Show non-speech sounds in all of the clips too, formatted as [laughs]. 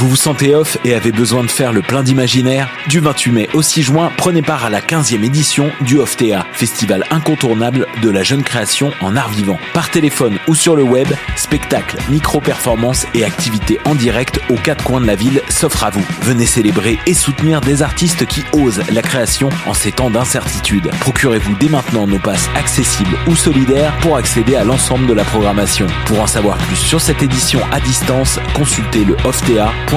Vous vous sentez off et avez besoin de faire le plein d'imaginaire Du 28 mai au 6 juin, prenez part à la 15e édition du OFTA, festival incontournable de la jeune création en art vivant. Par téléphone ou sur le web, spectacles, micro-performances et activités en direct aux quatre coins de la ville s'offrent à vous. Venez célébrer et soutenir des artistes qui osent la création en ces temps d'incertitude. Procurez-vous dès maintenant nos passes accessibles ou solidaires pour accéder à l'ensemble de la programmation. Pour en savoir plus sur cette édition à distance, consultez le ofta.com.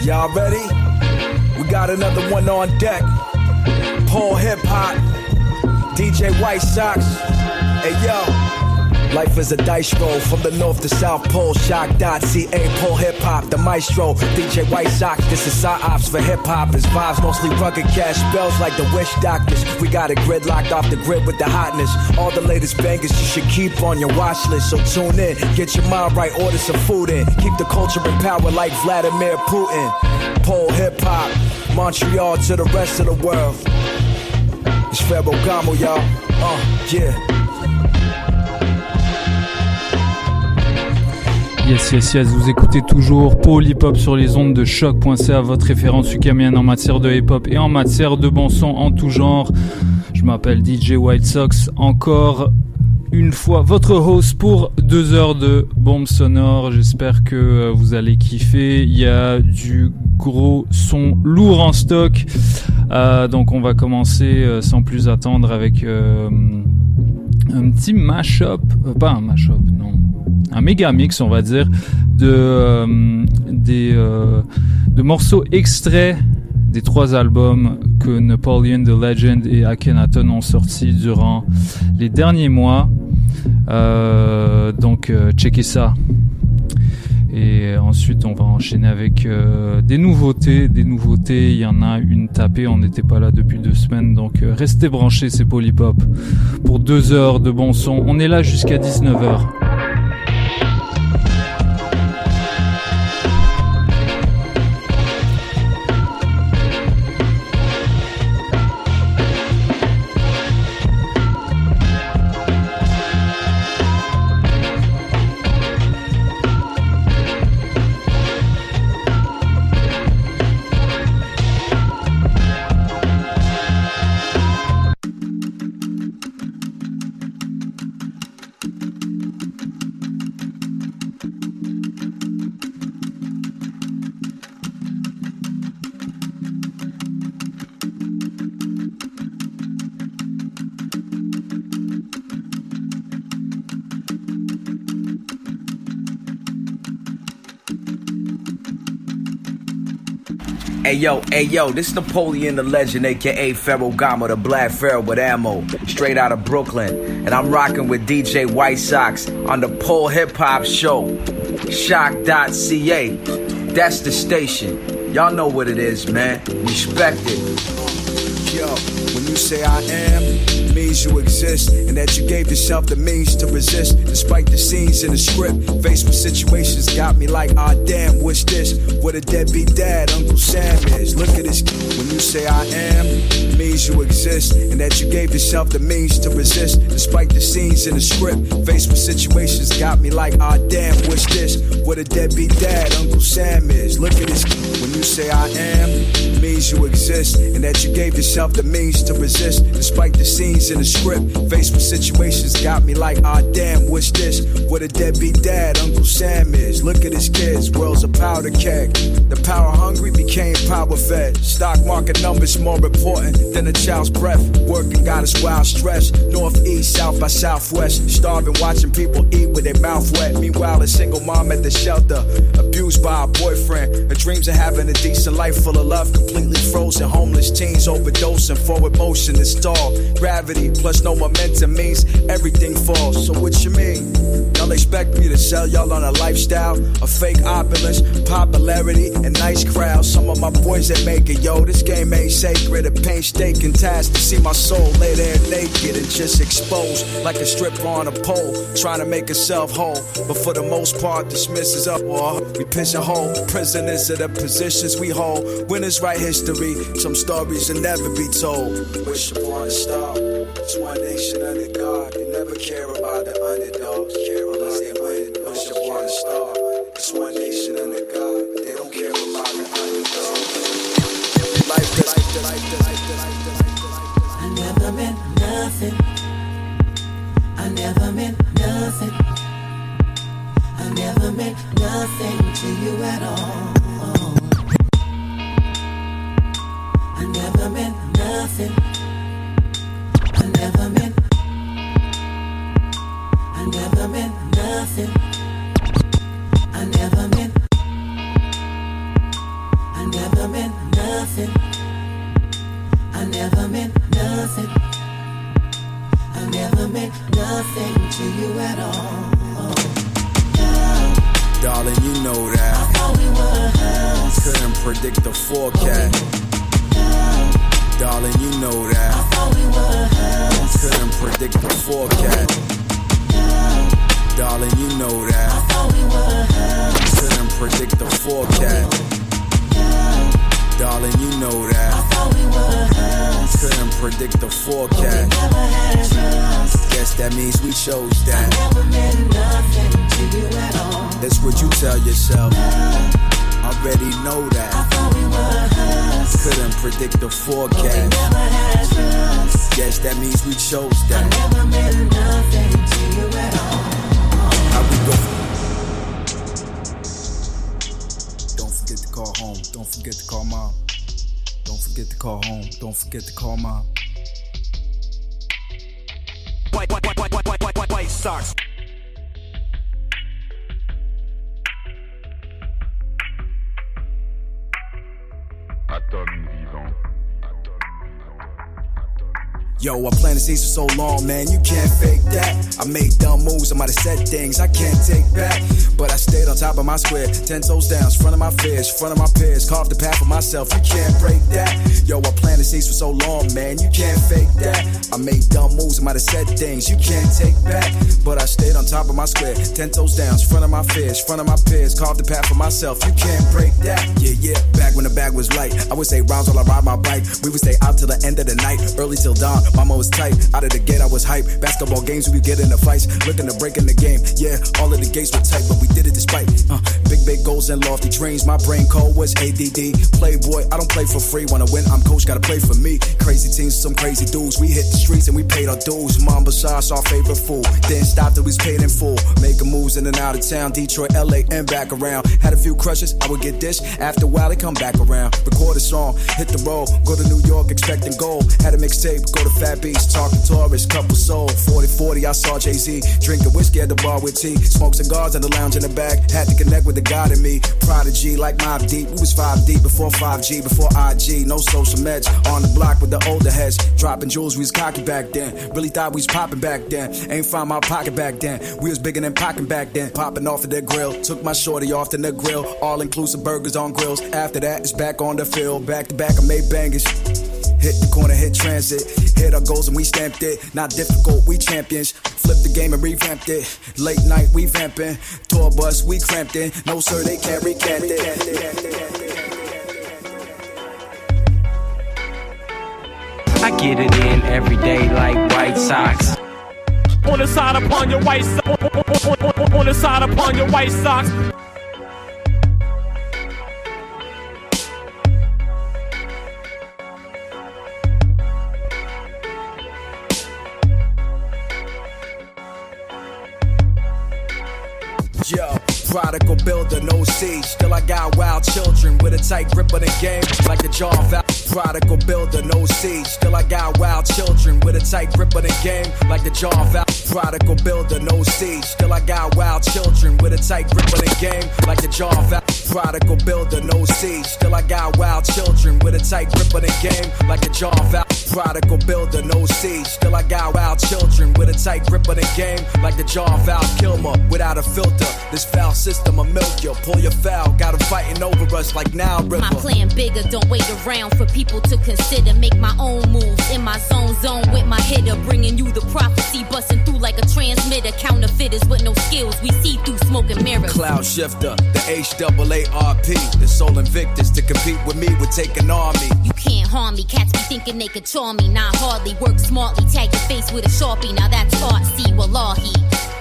Y'all ready? We got another one on deck. Paul Hip Hop, DJ White Sox. Hey yo. Life is a dice roll from the north to south pole. CHOQ.ca, pole Hip Hop, the maestro. DJ White Sox, this is ops for hip hop. It's vibes mostly rugged cash spells like the wish doctors. We got a grid locked off the grid with the hotness. All the latest bangers you should keep on your watch list. So tune in, get your mind right, order some food in. Keep the culture in power like Vladimir Putin. Pole Hip Hop, Montreal to the rest of the world. It's Ferragamo, y'all. Uh, yeah. Yes, yes, yes, vous écoutez toujours Paul Hip Hop sur les ondes de choc.ca, votre référence ukamienne en matière de hip hop et en matière de bon son en tout genre. Je m'appelle DJ White Sox, encore une fois votre host pour deux heures de bombes sonores. J'espère que euh, vous allez kiffer. Il y a du gros son lourd en stock. Euh, donc on va commencer euh, sans plus attendre avec un petit mashup, pas un mashup, non un méga mix, on va dire, de, euh, des, euh, de morceaux extraits des trois albums que Napoleon the Legend et Akhenaton ont sortis durant les derniers mois. Euh, donc, checkez ça. Et ensuite, on va enchaîner avec des nouveautés. Des nouveautés, il y en a une tapée. On n'était pas là depuis deux semaines. Donc, restez branchés, c'est Polypop. Pour deux heures de bon son. On est là jusqu'à 19h. Hey yo, hey yo, this is Napoleon the Legend, aka Pharaoh Gama, the Black Pharaoh with ammo, straight out of Brooklyn. And I'm rocking with DJ White Sox on the Pole Hip Hop Show. CHOQ.ca. That's the station. Y'all know what it is, man. Respect it. Yo, when you say I am, you exist and that you gave yourself the means to resist despite the scenes in the script. Faced with situations got me like, ah, damn, what's this? What a deadbeat dad Uncle Sam is. Look at this. When you say I am, means you exist and that you gave yourself the means to resist despite the scenes in the script. Faced with situations got me like, ah, damn, what's this? What a deadbeat dad Uncle Sam is. Look at this. When you say I am, means you exist and that you gave yourself the means to resist despite the scenes in the script. Faced with situations got me like, ah, damn, what's this? What a deadbeat dad Uncle Sam is. Look at his kids, world's a powder keg. The power hungry became power fed. Stock market numbers more important than a child's breath. Working got us wild stressed. Northeast, south by southwest. Starving, watching people eat with their mouth wet. Meanwhile, a single mom at the shelter, abused by a boyfriend. Her dreams of having a decent life full of love, completely frozen. Homeless teens overdosing, forward motion is stalled. Gravity plus no momentum means everything falls. So what you mean? Y'all expect me to sell y'all on a lifestyle A fake opulence, popularity, and nice crowds. Some of my boys that make it, yo, this game ain't sacred. A taking tasks to see my soul lay there naked and just exposed like a strip on a pole, trying to make herself whole. But for the most part, dismisses up or we pigeonhole prisoners of the positions we hold. Winners write history, some stories will never be told. Wish upon a star, it's one nation under God. They never care about the underdogs, care unless they win. Wish upon a star, it's one nation under God. They don't care about the underdogs. Life I never meant nothing. I never meant nothing. I never meant nothing to you at all. I never meant nothing. I never meant. I never meant nothing. Nothing. I never meant nothing to you at all. Darling, you know that. I thought we were Couldn't predict the forecast. Darling, you know I that. thought we were Couldn't predict the forecast. Darling, you know I that. thought we were Couldn't predict the forecast. Darling, you know that. I thought we were us. Couldn't predict the forecast. But we Never had trust. Guess that means we chose that. I Never meant nothing to you at all. That's what you tell yourself. Already know that. I thought we were us. Couldn't predict the forecast. But we Never had trust. Guess that means we chose that. I never meant nothing to you at all. How we go? Call home. Don't forget to call mom. Don't forget to call home. Don't forget to call mom. White, white, white, white, white, white, white, white Sox. Atome Yo, I planted seeds for so long, man, you can't fake that. I made dumb moves, I might have said things I can't take back. But I stayed on top of my square, ten toes down, front of my fears, front of my peers, carved the path for myself, you can't break that. Yo, I planted seeds for so long, man, you can't fake that. I made dumb moves, I might have said things you can't take back. But I stayed on top of my square, ten toes down, front of my fears, front of my peers, carved the path for myself, you can't break that. Yeah, yeah, back when the bag was light, I would say rounds while I ride my bike. We would stay out till the end of the night, early till dawn. Mama was tight, out of the gate I was hype. Basketball games we get in into fights, looking to break in the game. Yeah, all of the gates were tight, but we did it despite. Uh, big big goals and lofty dreams. My brain cold was ADD. Playboy, I don't play for free. Wanna win, I'm coach, gotta play for me. Crazy teams, some crazy dudes. We hit the streets and we paid our dues. Mamba sauce, our favorite food. Then stopped, it was paid in full. Making moves in and out of town, Detroit, LA, and back around. Had a few crushes, I would get dished. After a while, they come back around. Record a song, hit the road, go to New York, expecting gold. Had a mixtape, go to Fat Beats, talking tourists, couple soul. 40 40, I saw Jay Z. Drinking whiskey at the bar with tea. Smoke cigars in the lounge in the back. Had to connect with the God in me. Prodigy, like Mobb Deep. We was 5 deep before 5G, before IG. No social meds. On the block with the older heads. Dropping jewels, we was cocky back then. Really thought we was popping back then. Ain't find my pocket back then. We was bigger than pocking back then. Popping off of the grill. Took my shorty off the grill. All inclusive burgers on grills. After that, it's back on the field. Back to back, I made bangers. Hit the corner, hit transit. Hit our goals and we stamped it. Not difficult, we champions. Flip the game and revamped it. Late night, we vamping. Tour bus, we cramped in. No, sir, they can't recant it. I get it in every day like White Sox. On the side upon your white so- on the side upon your white socks. Yo, prodigal builder, no seed. Still, I got wild children with a tight grip on the game, like a jaw of Prodigal builder, no seed. Still, I got wild children with a tight grip on the game, like a jaw of Al- Prodigal builder, no seed. Still, I got wild children with a tight grip on the game, like the jaw of Prodigal builder, no seed. Still, I got wild children with a tight grip on the game, like the jaw of Prodigal builder, no seed. Still, I got wild children with a tight grip on the game, like the jaw of Val Kilmer without a filter. This foul system will milk you. Pull your foul, got 'em fighting over us like now, River. My plan bigger, don't wait around for people to consider. Make my own moves in my zone, zone with my hitter. Bringing you the prophecy, busting through like a transmitter. Counterfeiters with no skills, we see through smoke and mirrors. Cloud shifter, the HAARP, the Soul Invictus to compete with me would take an army. You can't harm me, cats be thinking they could charm me. Not hardly, work smartly, tag your face with a sharpie. Now that's art, see, wallahi.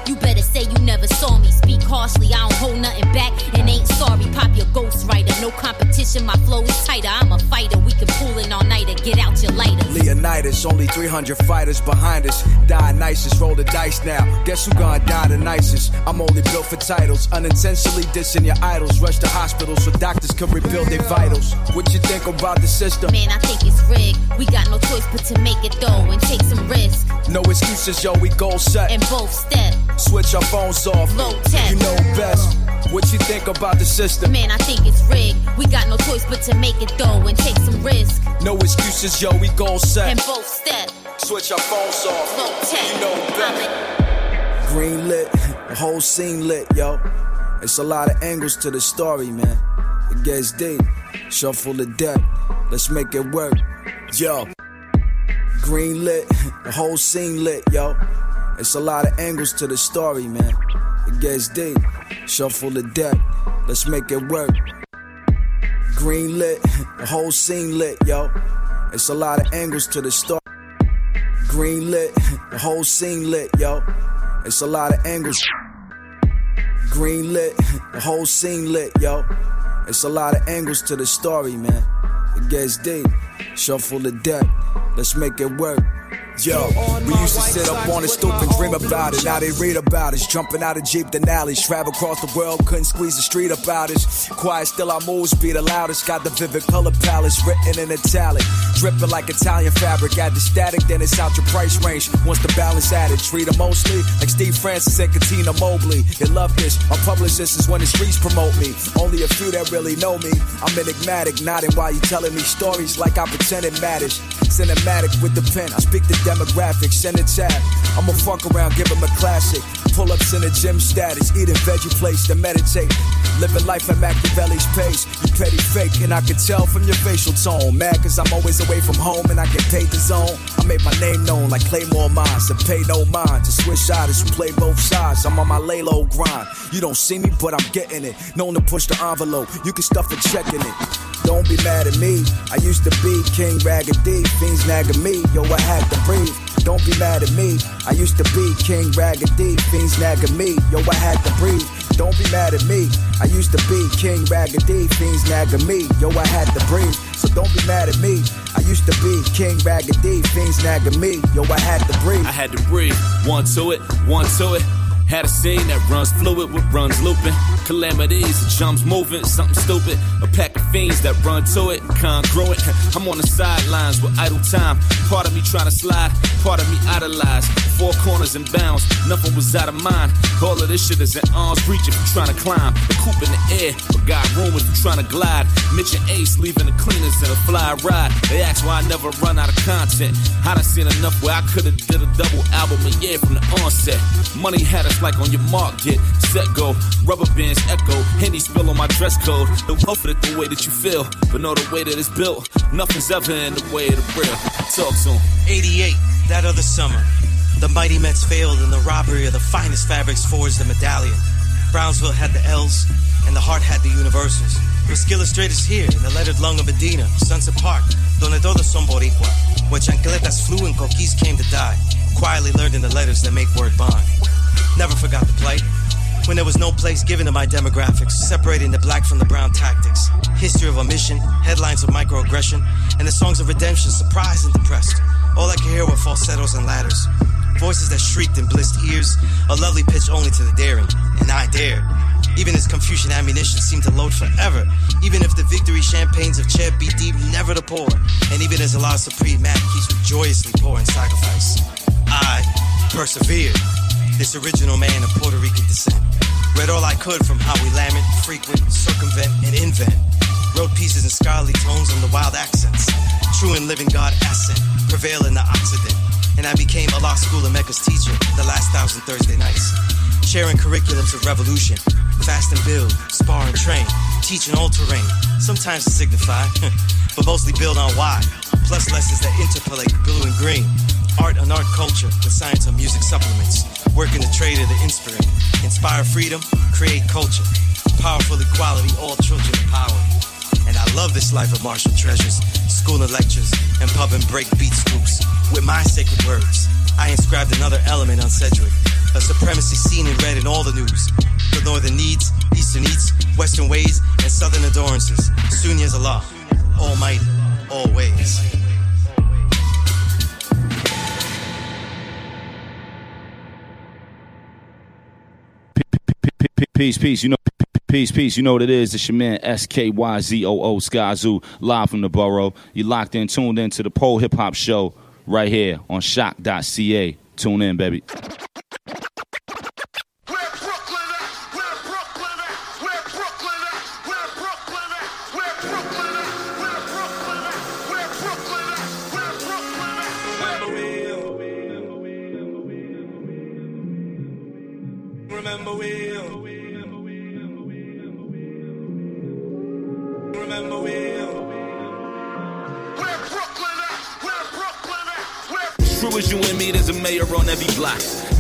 You better say you never saw me. Speak harshly, I don't hold nothing back and ain't sorry. Pop your ghostwriter, no competition, my flow is tighter. I'm a fighter, we can pull it all nighter. Get out your lighter. Leonidas, Only 300 fighters behind us. Dionysus nicest, roll the dice now. Guess who gonna die the nicest? I'm only built for titles. Unintentionally dissing your idols. Rush to hospitals so doctors can rebuild their vitals. What you think about the system? Man, I think it's rigged. We got no choice but to make it though and take some risk. No excuses, yo, we goal set. And both step. Switch our phones off. Low tech. You know best. What you think about the system? Man, I think it's rigged. We got no choice but to make it though and take some risk. No excuses, yo, we goal set. And both step. Switch our phones off. You know best. Green lit, the [laughs] whole scene lit, yo. It's a lot of angles to the story, man. It gets deep. Shuffle the deck. Let's make it work. Yo. Green lit, the [laughs] whole scene lit, yo. It's a lot of angles to the story, man. It gets deep. Shuffle the deck. Let's make it work. Green lit, the [laughs] whole scene lit, yo. It's a lot of angles to the story. Green lit, the whole scene lit, yo. It's a lot of angles. Green lit, the whole scene lit, yo. It's a lot of angles to the story, man. It gets deep. Shuffle the deck. Let's make it work. Yo, we used to sit up on the stoop and dream about it. Now they read about us. Jumping out of Jeep the. Travel across the world, couldn't squeeze the street about us. Quiet, still our moves be the loudest. Got the vivid color palettes written in italic. Dripping like Italian fabric. Add the static, then it's out your price range. Once the balance added, treat them mostly like Steve Francis and Katina Mobley. You love this. Our publicist is when the streets promote me. Only a few that really know me. I'm enigmatic, nodding while you telling me stories like I pretend it matters. Cinematic with the pen, I speak the demographics, send a tab. I'ma fuck around, give him a classic. Pull ups in a gym status, eating veggie plates, then meditate. Living life at Machiavelli's pace. You petty fake, and I can tell from your facial tone. Mad cause I'm always away from home and I get paid the zone. I made my name known like Claymore Mines, and pay no mind to switch artists who play both sides. I'm on my lay low grind. You don't see me, but I'm getting it. Known to push the envelope, you can stuff a check in it. Don't be mad at me. I used to be King Raggedy, fiends nagging me. Yo, I had to breathe. Don't be mad at me. I used to be King Raggedy, fiends nagging me. Yo, I had to breathe. Don't be mad at me. I used to be King Raggedy, fiends nagging me. Yo, I had to breathe. So don't be mad at me. I used to be King Raggedy, fiends nagging me. Yo, I had to breathe. I had to breathe. One to it, one to it. Had a scene that runs fluid with runs looping. Calamities, jumps moving, something stupid. A pack of fiends that run to it, congruent. I'm on the sidelines with idle time. Part of me trying to slide, part of me idolized. Four corners and bounds, nothing was out of mind. All of this shit is in arm's reach if you're trying to climb. The coop in the air, but got room if you're trying to glide. Mitch and Ace leaving the cleaners in a fly ride. They ask why I never run out of content. I done seen enough where I could've did a double album a year from the onset. Money had us like on your mark, get set, go. Rubber bands echo, Henny spill on my dress code. Don't hope it the way that you feel, but know the way that it's built. Nothing's ever in the way of the real. Talk 'em. 88, that other summer. The mighty Mets failed in the robbery of the finest fabrics forged the medallion. Brownsville had the L's, and the heart had the universals. Straight is here in the lettered lung of Medina, Sunset Park, donde todos son boricua. Where chancletas flew and coquis came to die. Quietly learned in the letters that make word bond. Never forgot the plight. When there was no place given to my demographics, separating the black from the brown tactics. History of omission, headlines of microaggression, and the songs of redemption, surprised and depressed. All I could hear were falsettos and ladders. Voices that shrieked in blissed ears, a lovely pitch only to the daring, and I dared. Even as Confucian ammunition seemed to load forever, even if the victory champagnes of Chet be deep never to pour, and even as Allah Supreme Mac keeps joyously pouring sacrifice. I persevered, this original man of Puerto Rican descent. Read all I could from how we lament, frequent, circumvent, and invent. Wrote pieces in scholarly tones and the wild accents. True and living God accent, prevail in the Occident. And I became a law school of Mecca's teacher the last thousand Thursday nights. Sharing curriculums of revolution, fast and build, spar and train, teaching all terrain, sometimes to signify, [laughs] but mostly build on why. Plus lessons that interpolate blue and green. Art and art culture the science of music supplements. Work in the trade of the inspiring. Inspire freedom, create culture. Powerful equality, all children empowered. And I love this life of martial treasures, school and lectures, and pub and break beat scoops. With my sacred words, I inscribed another element on Sedgwick. A supremacy seen and read in all the news. The northern needs, eastern eats, western ways, and southern adorances. Sunni is Allah, almighty, always. Peace, peace. You know, peace, peace. You know what it is. It's your man S K Y Z O O Skyzoo, live from the borough. You locked in, tuned in to the Pole Hip Hop Show right here on CHOQ.ca. Tune in, baby.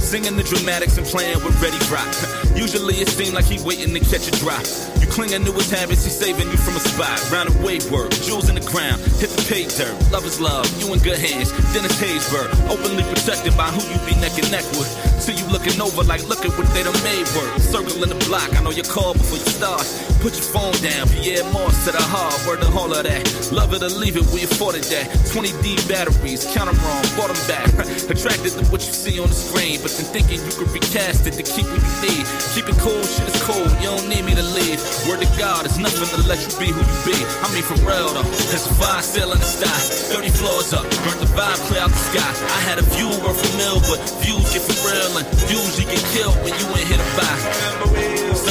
Singing the dramatics and playing with ready rock. Usually it seems like he waiting to catch a drop. You clinging to his habits, he's saving you from a spot. Round of wave work, jewels in the ground, hit the pay dirt. Love is love, you in good hands. Dennis Haysbert, openly protected by who you be neck and neck with. So you looking over like, look at what they done made work. Circling the block, I know your call before you start. Put your phone down, Pierre Moss to the heart, word the whole of that. Love it or leave it, we afforded that. 20D batteries, count them wrong, bought them back. [laughs] Attracted to what you see on the screen, but then thinking you could recast it to keep what you need. Keep it cool, shit is cool, you don't need me to lead. Word to God, it's nothing to let you be who you be. I mean, for real though, a fire still in the sky. 30 floors up, burnt the vibe clear out the sky. I had a view worth a mill, but views get for real, views you get killed when you ain't hit a buy.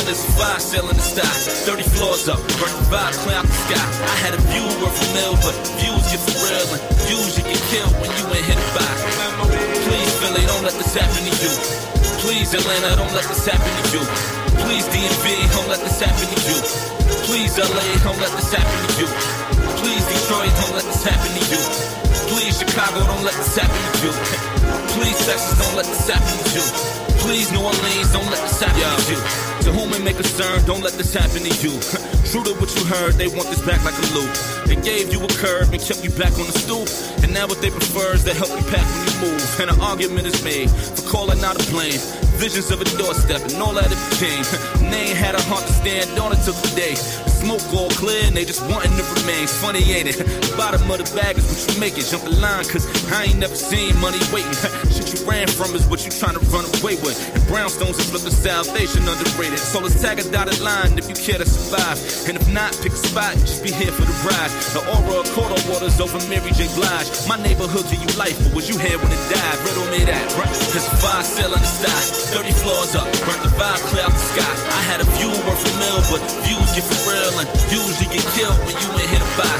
There's a fire still in the sky. 30 floors up, burnt the vibe the sky. I had a view worth a mill, but views get for real, and views you get killed when you ain't hit a buy. Please, Philly, don't let this happen to you. Please, Atlanta, don't let this happen to you. Please, DMV, don't let this happen to you. Please, LA, don't let this happen to you. Please, Detroit, don't let this happen to you. Please, Chicago, don't let this happen to you. Please, Texas, don't let this happen to you. Please, New Orleans, don't let this happen to you. To whom it may concern, don't let this happen to you. [laughs] True to what you heard, they want this back like a loop. They gave you a curve and kept you back on the stoop. And now what they prefer is to help you pack when you move. And an argument is made for calling out a blame. Visions of a doorstep and all that it became. [laughs] They ain't had a heart to stand on it till today. The smoke all clear and they just wanting to remain. Funny, ain't it? The bottom of the bag is what you make it. Jump the line, cause I ain't never seen money waiting. [laughs] Shit you ran from is what you trying to run away with. And brownstones is looking salvation underrated. So let's tag a dotted line if you care to survive. And if not, pick a spot, just be here for the ride. The aura of quarter waters over Mary J. Blige. My neighborhood give you life, but was you here when it died? Riddle me that, right? Cause fire still on the sky. 30 floors up, burnt the vibe clear out the sky. I had a view worth a mill, but views get for real views you get killed when you ain't hit a buy.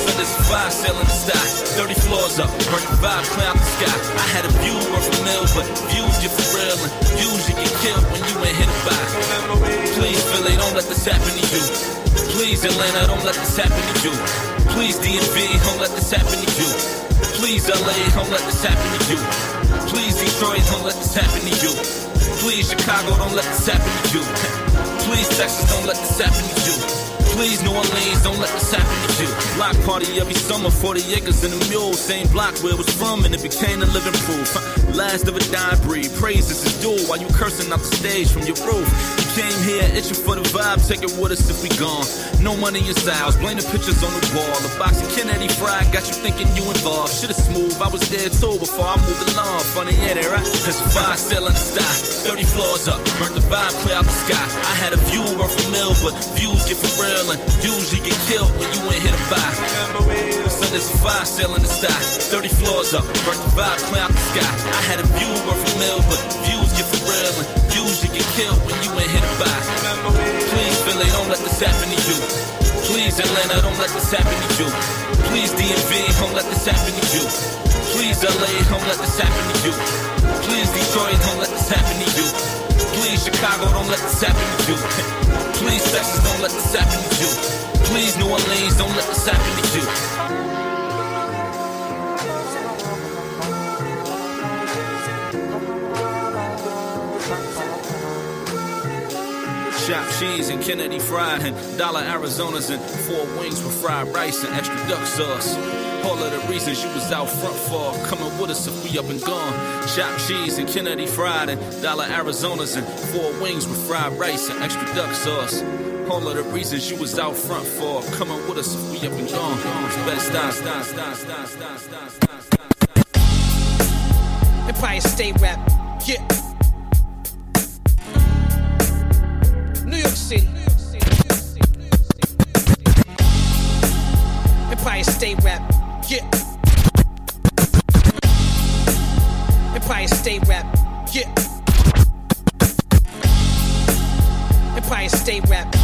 So a fire still the sky. 30 floors up, burnt the vibe clear the sky. I had a view worth a mill, but views get for real views get killed when you ain't hit a buy. Please, Philly, don't let this happen to you. Please, Atlanta, don't let this happen to you. Please, DMV, don't let this happen to you. Please, LA, don't let this happen to you. Please, Detroit, don't let this happen to you. Please, Chicago, don't let this happen to you. Please, Texas, don't let this happen to you. Please, New Orleans, don't let this happen to you. Block party every summer, 40 acres and a mule. Same block where it was from, and it became a living proof. Last of a dying breed, praises is due while you cursing out the stage from your roof. You came here itching for the vibe, take it with us if we gone. No money in styles, blame the pictures on the wall. The box of Kennedy fried got you thinking you involved. Shit is smooth, I was there too before I moved along. Funny, yeah, they right? Cause the fire still in the sky. 30 floors up, burnt the vibe clear out the sky. I had a view worth a mill, but views get for real and you get killed when you ain't hit a buy. So there's a fire still in the sky. 30 floors up, burnt the vibe clear out the sky. I had a view worth a mill, but views get for real and you get killed when you ain't hit a buy. Please, Philly, don't let this happen to you. Please, Atlanta, don't let this happen to you. Please, DMV, don't let this happen to you. Please, LA, don't let this happen to you. Please, Detroit, don't let this happen to you. Please, Chicago, don't let this happen to you. [laughs] Please, Texas, don't let this happen to you. Please, New Orleans, don't let this happen to you. Chopped cheese and Kennedy fried and dollar Arizonas and four wings with fried rice and extra duck sauce. All of the reasons you was out front for coming with us if we up and gone. Chopped cheese and Kennedy fried and dollar Arizonas and four wings with fried rice and extra duck sauce. All of the reasons you was out front for coming with us if we up and gone. Stop. Empire State Rap. Yeah. New York City. Empire State Rap. Yeah. Empire State Rap. Yeah. Empire State Rap.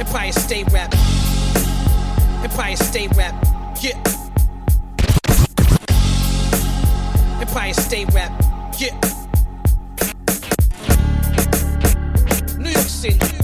Empire State Rap. Empire State Rap. Yeah. Empire State Rap. Yeah. New York City.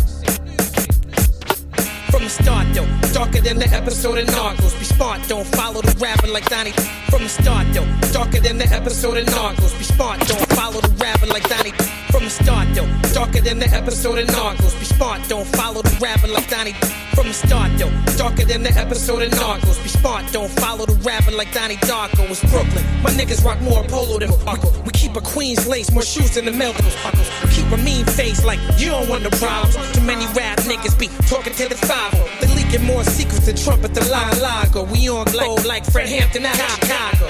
Start though, darker than the episode of Narcos. Be smart, don't follow the rapper like Donnie. From the start though, darker than the episode of Narcos. Be smart, don't follow the rapper like Donnie. From the start though, darker than the episode of Narcos. Be smart, don't follow the rapper like Donnie. From the start though, darker than the episode of Narcos. Be smart, don't follow the rapper like Donnie Darko. It's Brooklyn, my niggas rock more polo than Paco. We keep a Queen's lace, more shoes than the Melville's. We keep a mean face like you don't want no problems. Too many rap niggas be talking to the five. They leaking more secrets than Trump at the Lago. We on glow like Fred Hampton at Chicago.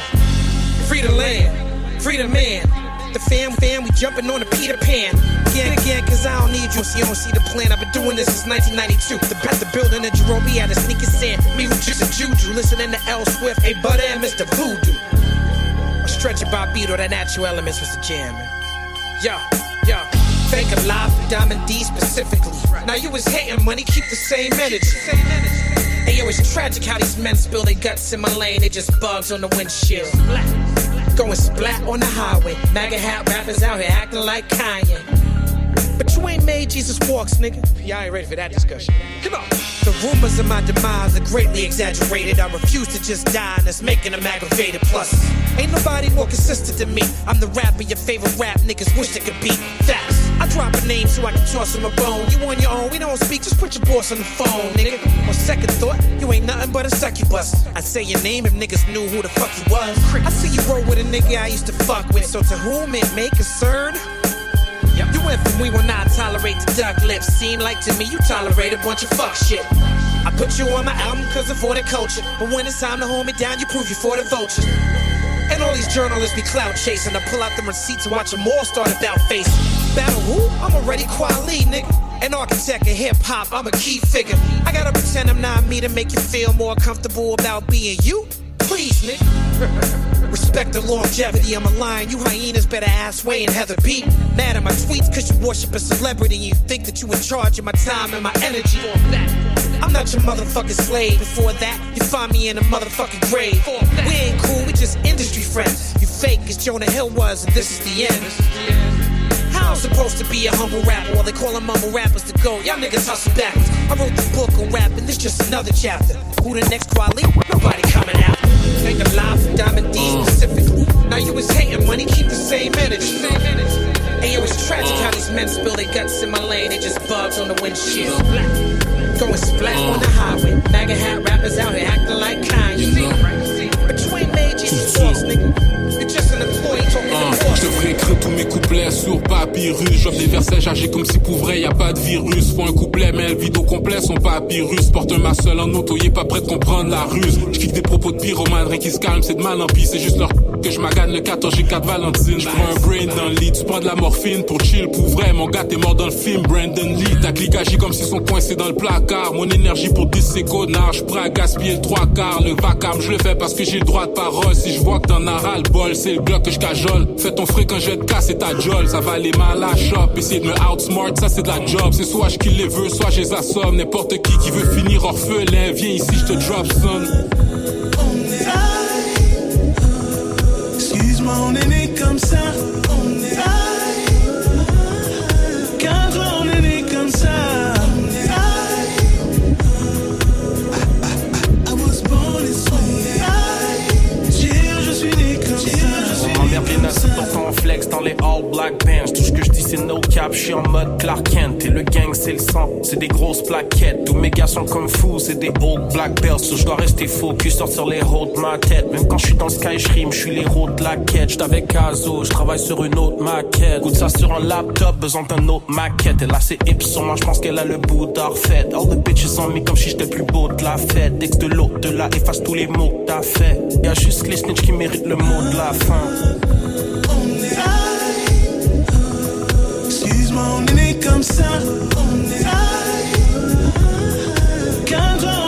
Free the land, free the man. The fam, fam, we jumping on the Peter Pan. Again, again, cause I don't need you. So you don't see the plan. I've been doing this since 1992. The best the building in Jerome, we had a sneaky sand. Me with just a juju. Listening to L Swift, hey, Butter and Mr. Voodoo. A stretch of Bobbito, that natural elements was the jam. Yo, yo. Fake alive for Diamond D specifically. Now you was hating money, keep the same energy. Hey yo, it's tragic how these men spill their guts in my lane. They just bugs on the windshield. Going splat on the highway. MAGA hat rappers out here acting like Kanye. But you ain't made Jesus walks, nigga. Y'all ain't ready for that discussion. Come on. The rumors of my demise are greatly exaggerated. I refuse to just die, and that's making them aggravated. Plus, ain't nobody more consistent than me. I'm the rapper your favorite rap niggas wish they could be. Facts. I drop a name so I can toss him a bone. You on your own, we don't speak, just put your boss on the phone, nigga. On second thought, you ain't nothing but a succubus. I say your name if niggas knew who the fuck you was. I see you roll with a nigga I used to fuck with, so to whom it may concern. You went from we will not tolerate to duck lips. Seem like to me you tolerate a bunch of fuck shit. I put you on my album cause of for the culture. But when it's time to hold me down, you prove you for the vultures. And all these journalists be cloud chasing. I pull out the receipts and watch them all start about face. Battle who? I'm already quality, nigga. An architect of hip hop, I'm a key figure. I gotta pretend I'm not me to make you feel more comfortable about being you. Please, nigga. [laughs] Respect the longevity, I'm a lion. You hyenas better ask Wayne and Heather B. Mad at my tweets cause you worship a celebrity. You think that you in charge of my time and my energy. I'm not your motherfucking slave. Before that, you find me in a motherfucking grave. We ain't cool, we just industry friends. You fake as Jonah Hill was, and this is the end. I'm supposed to be a humble rapper while they call them mumble rappers to go? Y'all niggas hustle backwards. I wrote the book on rap, and this just another chapter. Who the next quality? Nobody coming out. Ain't alive for Diamond D mm. specifically. Now you was hating money, keep the same energy. Hey, yo, it's tragic mm. how these men spill their guts in my lane. They just bugs on the windshield. Mm. Going splat on the highway. MAGA hat rappers out here acting like Kanye. Devrais écrire tous mes couplets sur papyrus. J'offre des versets chargés comme si pour vrai y a pas de virus. Faut un couplet, mais le vide au complet, son papyrus. Porte un massel en auto, y est pas prêt de comprendre la ruse. J'kiffe des propos de pyromane, rien qui se calme, c'est de mal en pis. C'est juste leur que je magane le 14 G4 Valentine. J'prends un brain dans le lit, tu prends de la morphine pour chill. Pour vrai, mon gars, t'es mort dans le film. Brandon Lee, ta clique agit comme s'ils sont coincés dans le placard. Mon énergie pour 10 c'est connard. J'prends à gaspiller le trois quarts. Le vacarme, je le fais parce que j'ai le droit de parole. Si je vois que t'en as ras le bol, c'est le bloc que je cajole. Fais ton frais quand je te casser ta jolle. Ça va aller mal à la shop. Essayer de me outsmart, ça c'est de la job. C'est soit je kill les vœux, soit je les assomme. N'importe qui qui veut finir orphelin, viens ici, je te drop son. On est né comme ça. On est toi, on est né comme ça. Flex dans les all black bands. Tout ce que je dis c'est no cap, je suis en mode Clark Kent. Et le gang c'est le sang, c'est des grosses plaquettes. Tous mes gars sont comme fous, c'est des old black belts. So je dois rester focus, sortir les hauts de ma tête. Même quand je suis dans Sky je je suis l'héros de la quête. J'suis avec Kazo, je travaille sur une autre maquette. Goûte ça sur un laptop, besoin d'un autre maquette. Et là c'est Ipson, moi je pense qu'elle a le bout d'arfait. All the bitches on me comme si j'étais le plus beau de la fête. Que de l'autre de là efface tous les mots que t'as fait. Y'a juste les snitch qui méritent le mot de la fin. On aimait comme ça, on est là. Quand on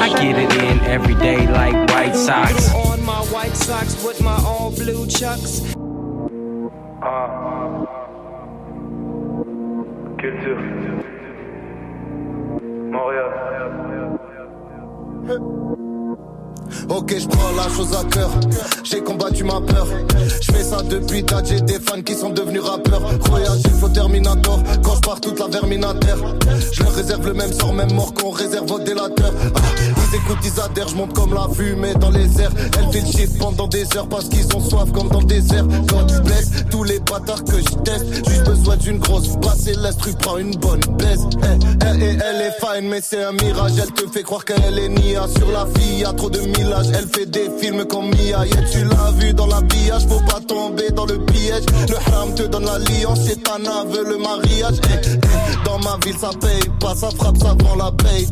I get it in every day like White Sox. On my white socks with my all blue chucks. Uh, Culture. Montréal. Ok, je prends la chose à cœur. J'ai combattu ma peur. Je fais ça depuis date. J'ai des fans qui sont devenus rappeurs. Voyage, il faut Terminator. Quand je pars toute la verminateur. Je leur réserve le même sort, même mort qu'on réserve aux délateurs. Ah, ils écoutent, ils adhèrent. Je monte comme la fumée dans les airs. Elle fait le chiffre pendant des heures parce qu'ils ont soif comme dans le désert. Quand tu blesses tous les bâtards que je teste. Juste besoin d'une grosse basse et l'instru prend une bonne baisse. Eh, elle, et elle est fine, mais c'est un mirage. Elle te fait croire qu'elle est nia sur la fille. Y'a trop de millage. Elle fait des films comme Mia. Yeah, tu l'as vu dans l'habillage. Faut pas tomber dans le piège. Le haram te donne l'alliance. C'est ta nave, le mariage. Eh, eh, Dans ma ville, ça paye pas. Ça frappe, ça vend la paye.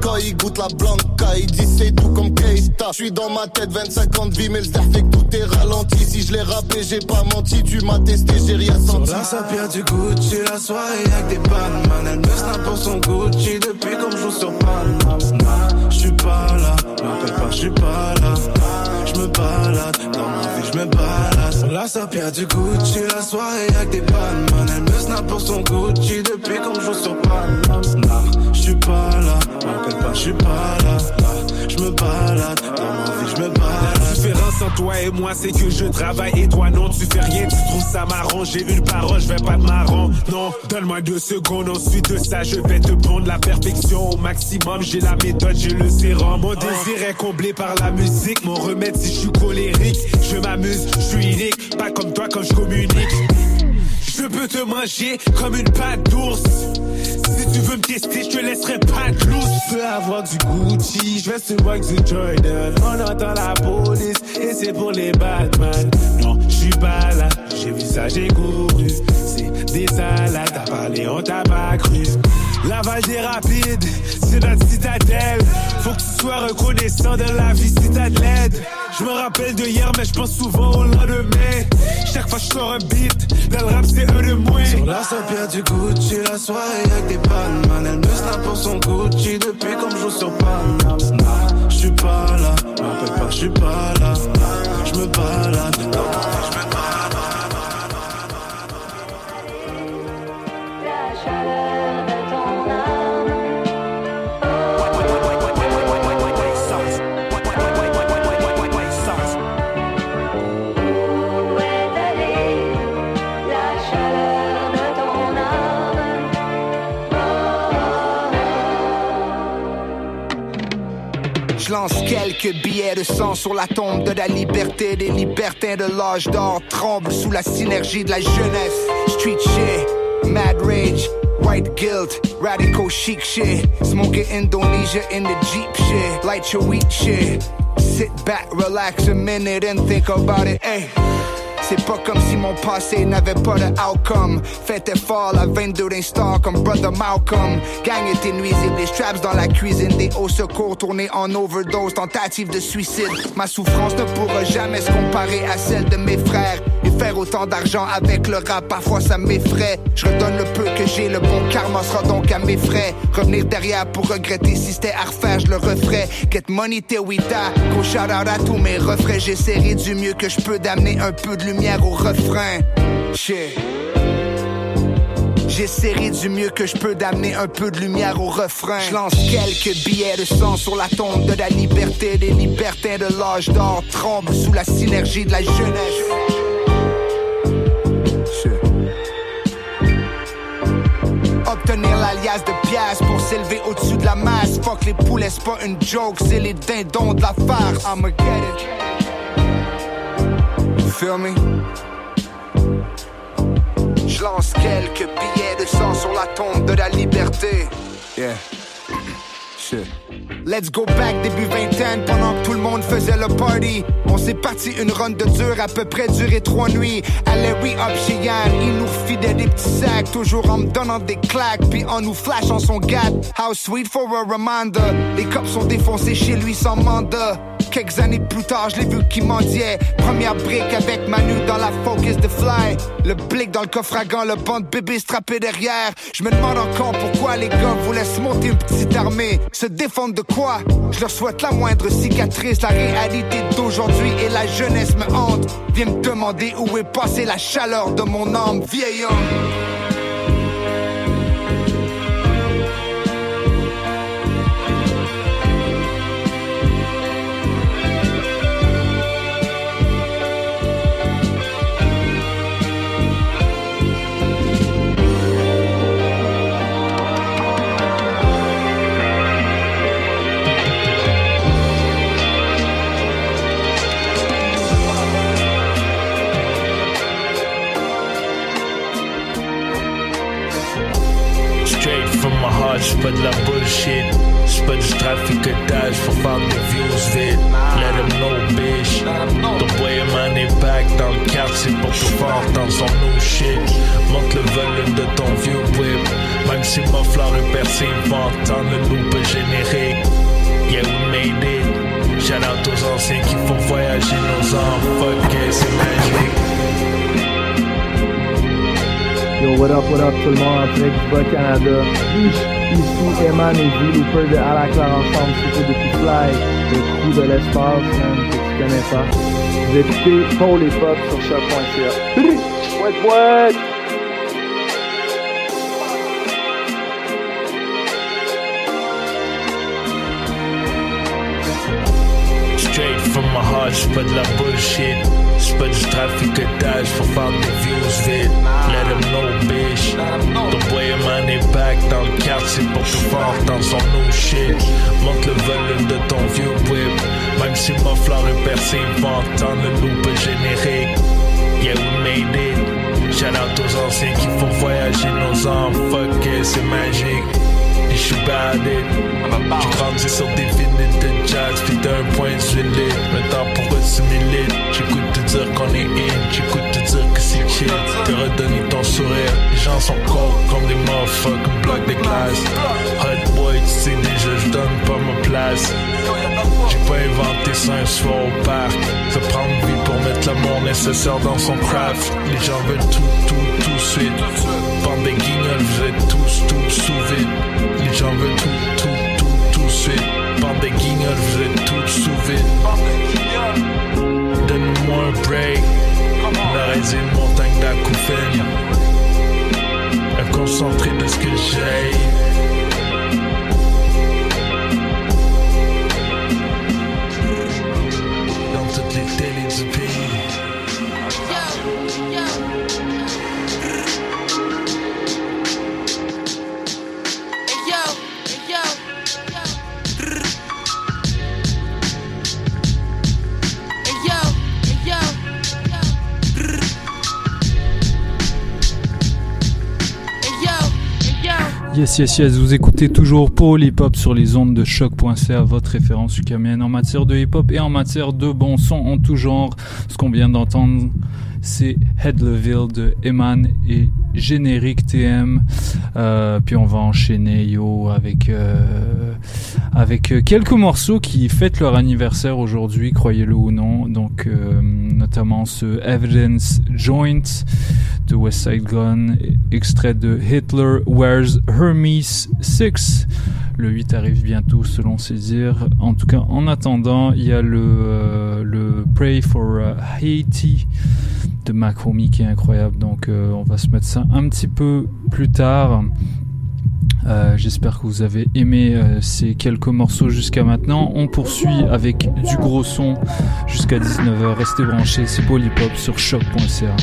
Quand il goûte la blanca, il dit c'est tout comme Keita. Je suis dans ma tête, 25 ans de vie, mais le fait que tout est ralenti. Si je l'ai rappelé, j'ai pas menti. Tu m'as testé, j'ai rien senti. Sur la sapia du Gucci, la soirée avec des Panman Elle me snap pour son Gucci depuis qu'on joue sur Panama Je suis pas là, m'appelle pas, je suis pas là Je me balade, dans ma je me balade. Sur la sapia du Gucci, la soirée avec des Panman Elle me snap pour son Gucci. Depuis qu'on joue sur Panama Je suis pas là, m'appelle pas, je suis pas là Je me balade, je me balade La différence entre toi et moi, c'est que je travaille et toi non, tu fais rien, tu trouves ça marrant. J'ai une parole, je vais pas te marrant. Non, donne-moi deux secondes, ensuite de ça, je vais te prendre la perfection au maximum. J'ai la méthode, j'ai le sérum. Mon désir est comblé par la musique. Mon remède, si je suis colérique, je m'amuse, je suis unique, pas comme toi quand je communique. Je peux te manger comme une pâte d'ours. Tu veux me tester, je te laisserai pas de loose. Je peux avoir du Gucci, je vais se voir du Jordan. On entend la police et c'est pour les Batman. Non, je suis pas là, j'ai vu ça, j'ai couru. C'est des salades, t'as parlé, on t'a pas cru. Lavage des rapides, c'est notre citadelle. Faut que tu sois reconnaissant de la vie si t'as de l'aide. Je me rappelle de hier, mais je pense souvent au lendemain. Chaque fois que je sors un beat, dans le rap c'est un de moins. Sur la sapia du Gucci, la soirée avec des Panman Elle me snap pour son Gucci depuis qu'on joue sur Panama Je suis pas là, m'appelle pas, je suis pas là Je me balade, Lance quelques billets de sang sur la tombe de la liberté. Des libertins de l'âge d'or tremblent sous la synergie de la jeunesse. Street shit, mad rage, white guilt, radical chic shit. Smoking Indonesia in the Jeep shit. Light your weed shit. Sit back, relax a minute and think about it. Hey. C'est pas comme si mon passé n'avait pas de outcome. Faites effort, la 22 d'un star comme Brother Malcolm. Gang était nuisible, les straps dans la cuisine, des hauts secours tournés en overdose, tentative de suicide. Ma souffrance ne pourra jamais se comparer à celle de mes frères. Et faire autant d'argent avec le rap, parfois ça m'effraie. Je redonne le peu que j'ai, le bon karma sera donc à mes frais. Revenir derrière pour regretter si c'était à refaire, je le referais. Get money we die. Gros shout out à tous mes refrains. J'essaierai du mieux que je peux d'amener un peu de lumière au refrain. J'essaierai du mieux que je peux d'amener un peu de lumière au refrain. Je lance quelques billets de sang sur la tombe de la liberté. Des libertins de l'âge d'or tremblent sous la synergie de la jeunesse. Obtenir l'alias de pièces pour s'élever au-dessus de la masse. Fuck les poulets, c'est pas une joke, c'est les dindons de la farce. I'ma get it. Feel me? Je lance quelques billets de sang sur la tombe de la liberté. Yeah. Shit. Let's go back début vingtaine pendant que tout le monde faisait le party. On s'est parti une run de dur à peu près duré trois nuits. Allez we up chez il nous refilait des petits sacs, toujours en me donnant des claques, puis en nous flashant son gâte. How sweet for a reminder. Les cops sont défoncés chez lui sans mandat. Quelques années plus tard, je l'ai vu qui mendiait. Première brique avec Manu dans la focus de fly. Le blick dans le coffre à gants, le banc de bébé strappé derrière. Je me demande encore pourquoi les gars vous laissent monter une petite armée. Se défendre de quoi? Je leur souhaite la moindre cicatrice. La réalité d'aujourd'hui et la jeunesse me hante. Viens me demander où est passée la chaleur de mon âme, vieil. C'est pas de la bullshit. C'est pas du traficotage, faut faire des views vite. Let them know, bitch. Ton boy man est back dans le quartier pour te voir dans son new shit. Monte le volume de ton vieux whip. Même si ma fleur est percée, entendre le loop générique. Yeah, we made it. Shout out aux anciens qui font voyager nos âmes. Fuck c'est magique. Yo, what up, what up tout le monde direct du Bas Canada. Ici, Eman et V, Looper de À la Claire ensemble, c'était depuis Fly, le crew de l'espace, man, que tu connais pas. Vous écoutez Paul et Pop sur choc.ca. What, what? Straight from my heart, de la bullshit. C'est pas du traficotage, faut faire des views vite. Let them know, bitch. Ton man est back dans le quartier pour te voir dans son new shit. Monte le volume de ton vieux whip. Même si ma fleur est percée, entendre le loop générique. Yeah, we made it. Shout out aux anciens qui font voyager nos âmes. Fuck c'est magique. Je suis. J'ai grandi sur des vinyles de jazz, puis d'un point lit. Maintenant pour assimiler, j'écoute te dire qu'on est in, j'écoute te dire que c'est chill. Te redonner ton sourire, les gens sont cold comme des motherfuckers, bloc de glace. Hot boy, tu sais déjà, je donne pas ma place. J'ai pas inventé ça un soir au parc. Ça prend une vie pour mettre l'amour nécessaire dans son craft. Les gens veulent tout, tout, tout de suite dans des guignols, j'ai tous, tout sauvé. Les gens veulent tout, tout, tout, tout suite. Par des guignols, j'ai tout sauvé. Donne-moi un break. La résine montagne d'acouphènes. Concentré de ce que j'ai. Yes, yes, vous écoutez toujours Paul Hip Hop sur les ondes de choc.ca, votre référence ukamienne en matière de hip hop et en matière de bon son en tout genre. Ce qu'on vient d'entendre, c'est Headleville de Eman et Générique TM. Euh, puis on va enchaîner, yo, avec, euh, avec euh, quelques morceaux qui fêtent leur anniversaire aujourd'hui, croyez-le ou non. Donc, notamment ce Evidence Joint de West Side Gun, extrait de Hitler Wears Hermes 6. Le 8 arrive bientôt selon ses dires. En tout cas, en attendant, il y a le, euh, Pray for euh, Haiti de Mac Homie qui est incroyable. Donc euh, on va se mettre ça un petit peu plus tard. J'espère que vous avez aimé ces quelques morceaux jusqu'à maintenant. On poursuit avec du gros son jusqu'à 19h. Restez branchés, c'est Polypop sur choc.ca.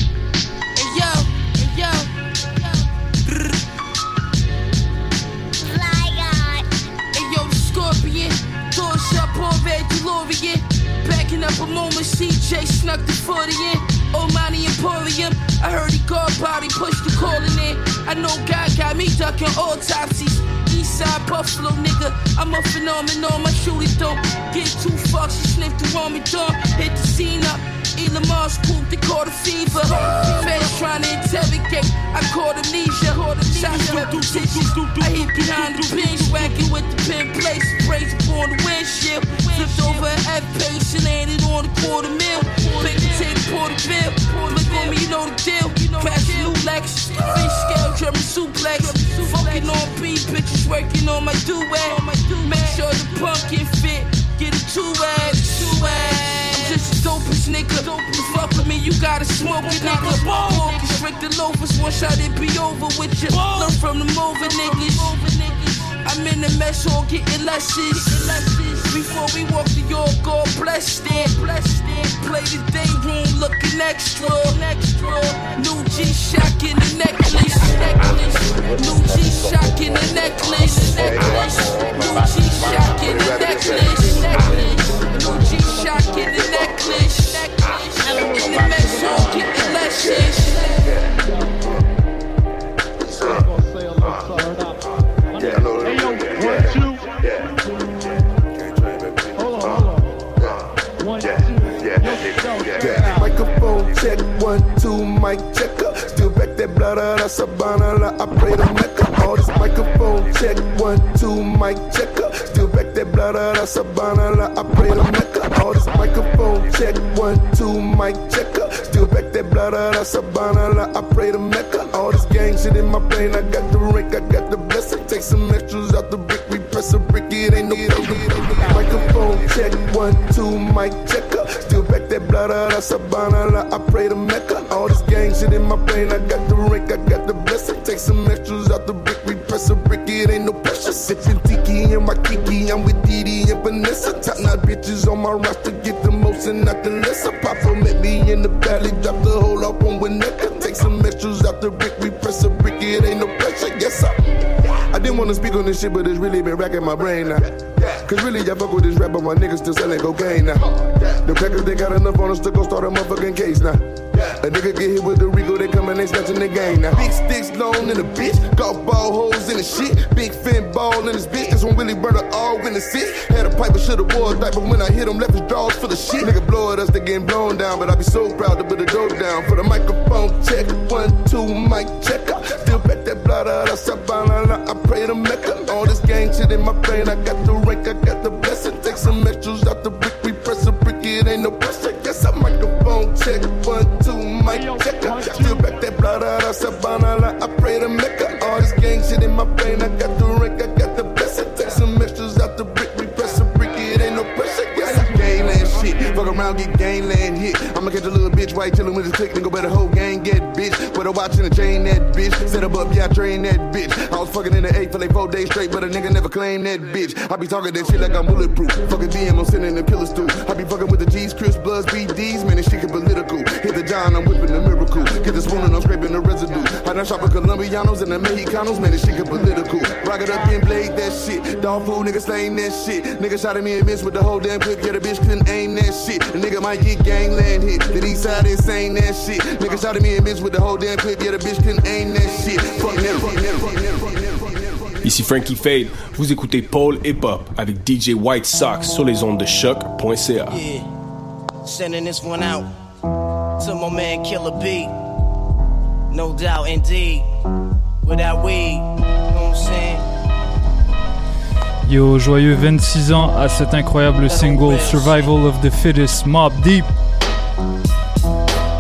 CJ snuck the 40 in. Money Emporium. I heard he got body, pushed the calling in. I know God got me ducking autopsies. Eastside Buffalo nigga, I'm a phenomenon. My shooters don't get too fucked. She sniffed the army door, hit the scene up. Lee Lamar's poop, they caught a fever. Fans trying to interrogate, I caught amnesia. Shots go through tissues, I hit behind the bench, whacking with the pin place. Brace upon the windshield, flipped over an F pace and landed on a quarter mil. Pick the tape, pour the bill. Look at me, you know the deal. Crash new Lex, fish scale, German suplex. Fucking on B, bitches working on my duet. Make sure the pumpkin fit, get a two-ass, two-ass just the dopest nigga. You fuck with me, you gotta smoke it, nigga. Walk restrict the loafers, one shot it be over with you. Learn from the mover niggas. I'm in the mess hall getting lessons. Before we walk to your God bless it. Play the day room looking extra. New G Shock in the necklace. New G Shock in the necklace. New G Shock in the necklace. The the. Microphone check, one, two, mic checker. Still back that blood out of Sabana, I pray to Mecca. All this microphone check, one, two, mic checker. That blood out of Sabana, I pray to Mecca. All this microphone check, one, two, mic checker. Still back that blood out of Sabana, I pray to Mecca. All this gang shit in my brain, I got the rank, I got the blessing. Take some extras out the brick, we press a brick, it ain't no Microphone check, one, two, mic checker. Still back that blood out of Sabana, I pray to Mecca. All this gang shit in my brain, I got the rank, I got the blessing. Take some extras out the brick, press a brick, it ain't no pressure. Sipping tiki and my kiki, I'm with Didi and Vanessa. Top notch bitches on my roster, get the most and not the lesser. Papa met me in the valley, drop the whole up on Winnetka. Take some extras out the brick, we didn't wanna speak on this shit, but it's really been racking my brain now. Cause really, I fuck with this rap, but my niggas still selling cocaine now. The crackers, they got enough on us to go start a motherfucking case now. A nigga get hit with the Rico, they coming, they snatching the game now. Big sticks long in the bitch, golf ball holes in the shit. Big fin ball in this bitch, that's when Willie Burner all in the six. Had a piper, should've wore a diaper when I hit him, left his drawers full of shit. Nigga blow at us, they getting blown down, but I be so proud to put the dope down. For the microphone check, one, two, mic checker. Still back that blood out of Sabana, I pray to Mecca. All this gang shit in my brain, I got the rank, I got the blessing. Take some extras out the brick, we press a brick, it ain't no pressure. Yes, a microphone check, one, two, mic checker. Still back that blood out of Sabana, I pray to Mecca. All this gang shit in my brain, I got the rank, I got Fuck around, get gangland hit. I'ma catch a little bitch white chillin' with his click, nigga. Better whole gang get bitch. With a watch and the chain that bitch. Set up up, yeah, I train that bitch. I was fucking in the eight for like four days straight, but a nigga never claimed that bitch. I be talking that shit like I'm bulletproof. Fucking DM, I'm in the killer stool. I be fucking with the G's, Chris Bloods, BDs, man, this shit get political. Hit the John, I'm whipping the miracle. Get the spoon and I'm scraping the residue. I done shop with Colombianos and the Mexicanos, man, this shit get political. Rock it up and blade that shit. Dog food, nigga slaying that shit. Nigga shot at me and missed with the whole damn clip. Yeah, the bitch couldn't aim that shit. The nigga might get gangland hit. The east side is saying that shit. Nigga shot at me and missed with the whole damn clip. Yeah, the bitch couldn't aim that shit. Fuck never, fuck never, fuck never, fuck never. Ici Frankie Fade, vous écoutez Paul Hip Hop avec DJ White Sox sur les ondes de CHOQ.ca. Yeah. Sending this one out to my man Killer B. No doubt, indeed. Without weed, you know what I'm saying? Yo, joyeux 26 ans à cet incroyable single Survival of the Fittest Mobb Deep.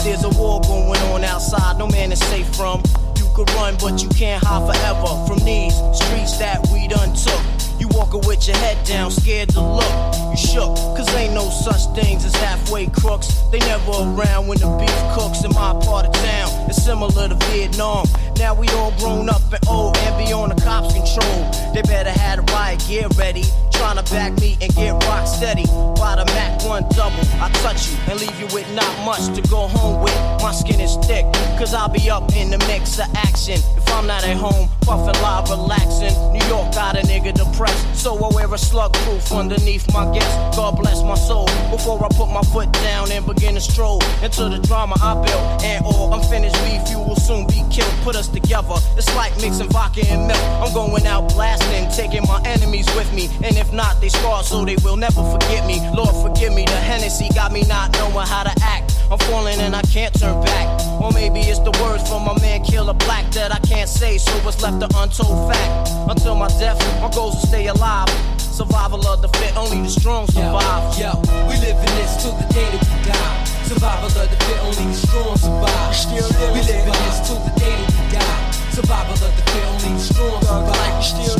There's a war going on outside, no man is safe from. You could run, but you can't hide forever from these streets that we done took. Walking with your head down, scared to look. You shook, cause ain't no such things as halfway crooks. They never around when the beef cooks in my part of town. It's similar to Vietnam. Now we all grown up and old and be on the cops' control. They better have a riot gear ready. Trying to back me and get rock steady. By the Mac 1 double, I touch you and leave you with not much to go home with. My skin is thick, cause I'll be up in the mix of action. If I'm not at home, puffin' live, relaxing. New York got a nigga depressed, so I wear a slug proof underneath my guest. God bless my soul. Before I put my foot down and begin to stroll into the drama I built. And all unfinished beef, you will soon be killed. Put us together, it's like mixing vodka and milk. I'm going out blasting, taking my enemies with me. And if not, they scarred so they will never forget me. Lord, forgive me, the Hennessy got me not knowing how to act. I'm falling and I can't turn back. Or maybe it's the words from my man Killer Black that I can't say, so it's left an untold fact. Until my death, my goals will stay alive. Survival of the fit, only the strong survive. Yo, we live in this till the day that we die. Survival of the fit, only the strong survive. Still we live in this till the day that we die. Survival of the fit, only the strong survive. Still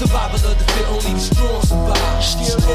Survival of the fit, only the strong survive.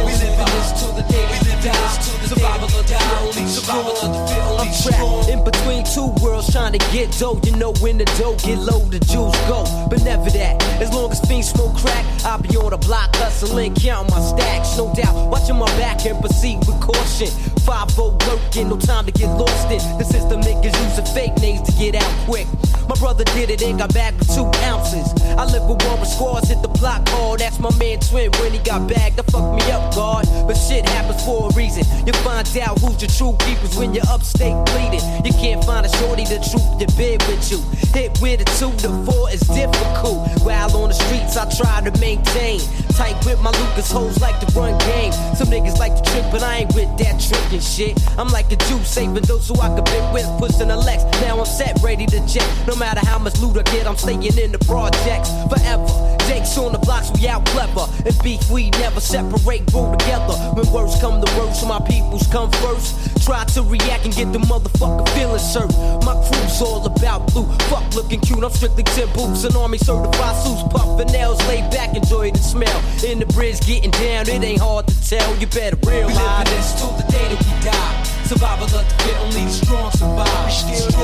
We live in this till the day we live in this till the survival of the fit, only survival of the fit, only I'm trapped in between two worlds, trying to get dough. You know when the dough get low, the juice go. But never that. As long as fiends smoke crack, I'll be on the block hustling, counting my stacks. No doubt, watching my back and proceed with caution. 5 working, no time to get lost in. The system niggas using fake names to get out quick. My brother did it and got back with two ounces. I live with with squads, hit the block hard. That's my man Twin when he got bagged. That fucked me up, God. But shit happens for a reason. You find out who's your true keepers when you're upstate bleeding. You can't find a shorty to troop the bed with you. Hit with a two to four is difficult. While on the streets, I try to maintain. Tight with my Lucas hoes like to run game. Some niggas like to trip, but I ain't with that tricking shit. I'm like a Jew, saving those who I could bit with, pushing a Lex. Now I'm set, ready to jet. No matter how much loot I get, I'm staying in the projects forever. Jakes on the blocks, we out clever. And beef, we never separate, roll together. When words come to worst, my peoples come first. Try to react and get the motherfucker feeling served. My crew's all about blue. Fuck looking cute, I'm strictly 10 boots and army certified suits. Puffin' nails, laid back, enjoy the smell. In the bridge, getting down, it ain't hard to tell. You better realize. We live this till the day that we die. Survival of the fit, only the strong survive.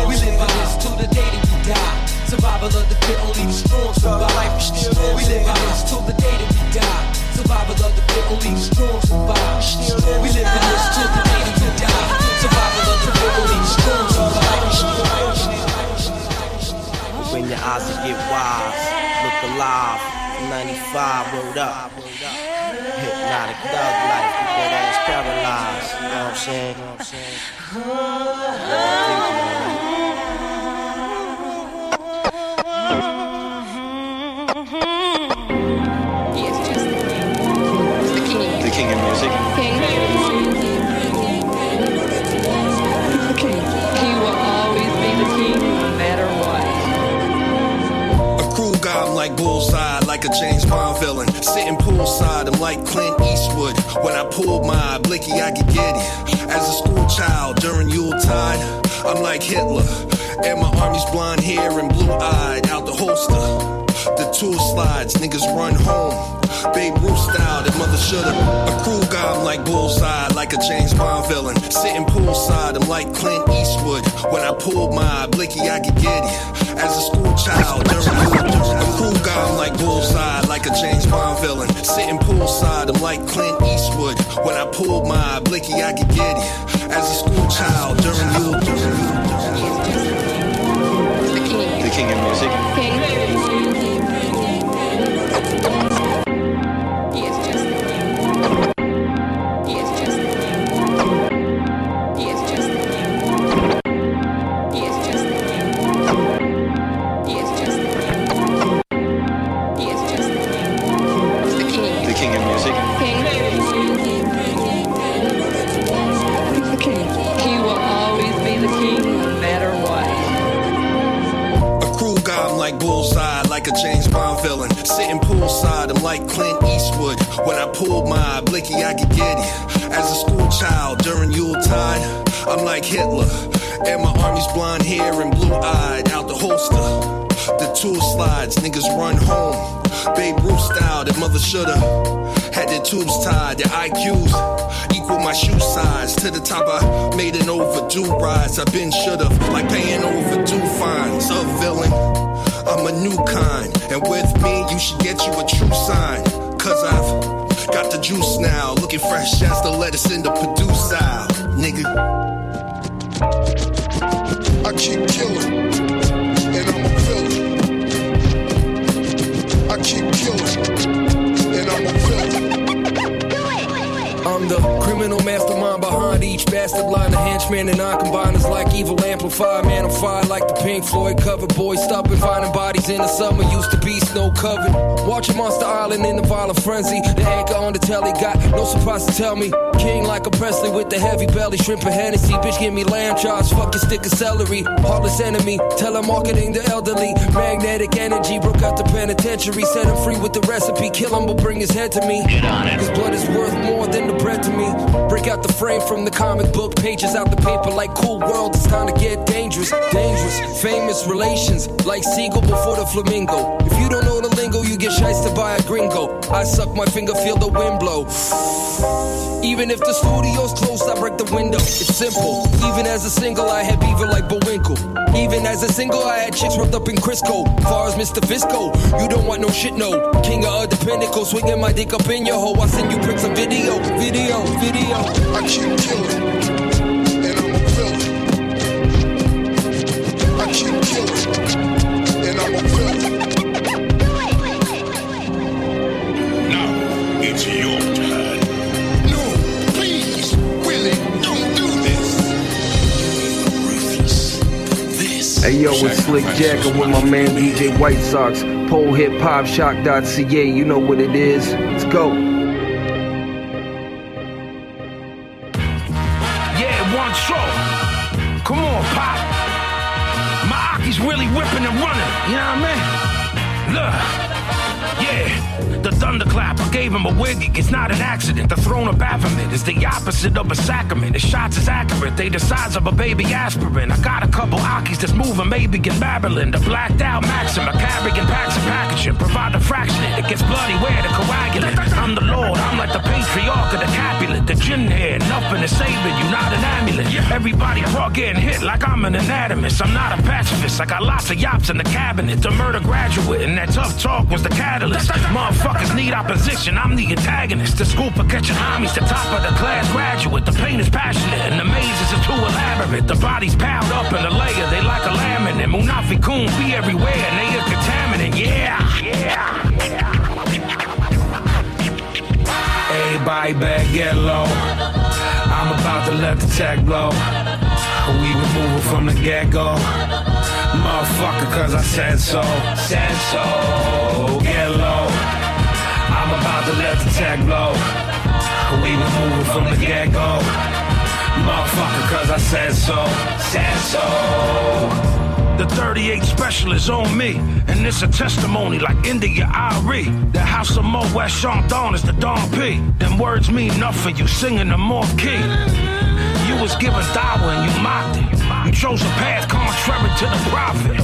We live in this till the day that we die. Survival of the fit, only the strong survive. We live in this till the day that we die. Survival of the fit, only the strong survive. We live in this till the day that we die. Survival of the fit, only the strong survive. When your eyes get wise, look alive. 95 rolled up. Hypnotic thug life, keep that ass paralyzed. You know what I'm saying? You know what I'm saying? The king of music. Like bullseye, like a James Bond villain. Sitting poolside, I'm like Clint Eastwood. When I pull my blicky, I get giddy. As a school child during Yuletide, I'm like Hitler. And my army's blonde hair and blue eyed out the holster. The tool slides, niggas run home. Babe Ruth style, that mother shoulda. A cruel guy, I'm like bullseye, like a James Bond villain. Sitting poolside, I'm like Clint Eastwood. When I pull my blicky, I could get giddy. As a school child, during a cruel guy, I'm like bullseye, like a James Bond villain. Sitting poolside, I'm like Clint Eastwood. When I pull my blicky, I could get giddy. As a school child, during you. The king of music. King. Like a James Bond villain. Sitting poolside, I'm like Clint Eastwood. When I pull my blicky, I could get it. As a school child during Yuletide, I'm like Hitler. And my army's blonde hair and blue eyed out the holster. The tool slides, niggas run home. Babe Ruth style, that mother shoulda. Had their tubes tied, their IQs equal my shoe size. To the top, I made an overdue rise. I've been should've, like paying overdue fines. A new kind. And with me, you should get you a true sign. Cause I've got the juice now. Looking fresh as the lettuce in the Purdue style. Nigga. I keep killing, and I'm a villain. I keep killing, and I'm a villain. I'm the criminal mastermind behind each bastard line The henchmen and I combine us like evil amplified. Man, I'm fire like the Pink Floyd cover. Boys stopping, finding bodies in the summer. Used to be snow covered. Watching Monster Island in the violent frenzy. The anchor on the telly got no surprise to tell me. King like a Presley with the heavy belly. Shrimp and Hennessy. Bitch, give me lamb chops. Fuck your stick of celery. Heartless enemy. Telemarketing the elderly. Magnetic energy. Broke out the penitentiary. Set him free with the recipe. Kill him, but bring his head to me. Get on it. His blood is worth more than the bread to me. Break out the frame from the comic book pages out the paper like cool world. It's time to get dangerous, dangerous. Famous relations like seagull before the flamingo. If you don't know the lingo, you get shysted by a gringo. I suck my finger, feel the wind blow. Even if the studio's closed, I break the window. It's simple. Even as a single, I had beaver like Bullwinkle. Even as a single, I had chicks wrapped up in Crisco. Far as Mr. Fisco, you don't want no shit, no. King of the pinnacle, swinging my dick up in your hole. I send you pics of video, video, video. I keep killing, and I'm a villain. I keep killing, and I'm a villain. Hey yo, it's Slick Jack. I'm with my man DJ White Sox. Pole hip hop CHOQ.ca. You know what it is. Let's go. Thunderclap, I gave him a wig. It's not an accident. The throne of Baphomet is the opposite of a sacrament. His shots is accurate, they the size of a baby aspirin. I got a couple Akis that's moving, maybe in Babylon. The blacked out Maxim, a carrying packs and packaging. Provide the fraction, it gets bloody where the coagulant. I'm the Lord, I'm like the patriarch of the Capulet. The gin hair, nothing is saving you, not an amulet. Everybody brought getting hit like I'm an anatomist. I'm not a pacifist, I got lots of yops in the cabinet. The murder graduate, and that tough talk was the catalyst. Motherfuckers need opposition, I'm the antagonist. The school for catching homies, the top of the class graduate. The pain is passionate, and the mazes are too elaborate. The bodies piled up in a layer, they like a laminate. Munafi Kun be everywhere, and they a contaminant. Yeah, yeah. Everybody better get low. I'm about to let the tech blow. We been moving from the get-go. Motherfucker, cause I said so. Said so. Get to let the tech blow. We been moving from the get-go. Motherfucker, cause I said so. Said so. The 38 special is on me, and it's a testimony like India.Arie. The house of Mo West Chanton is the Don P. Them words mean nothing, you singing them off key. You was given dawa and you mocked it. You chose a path contrary to the prophet.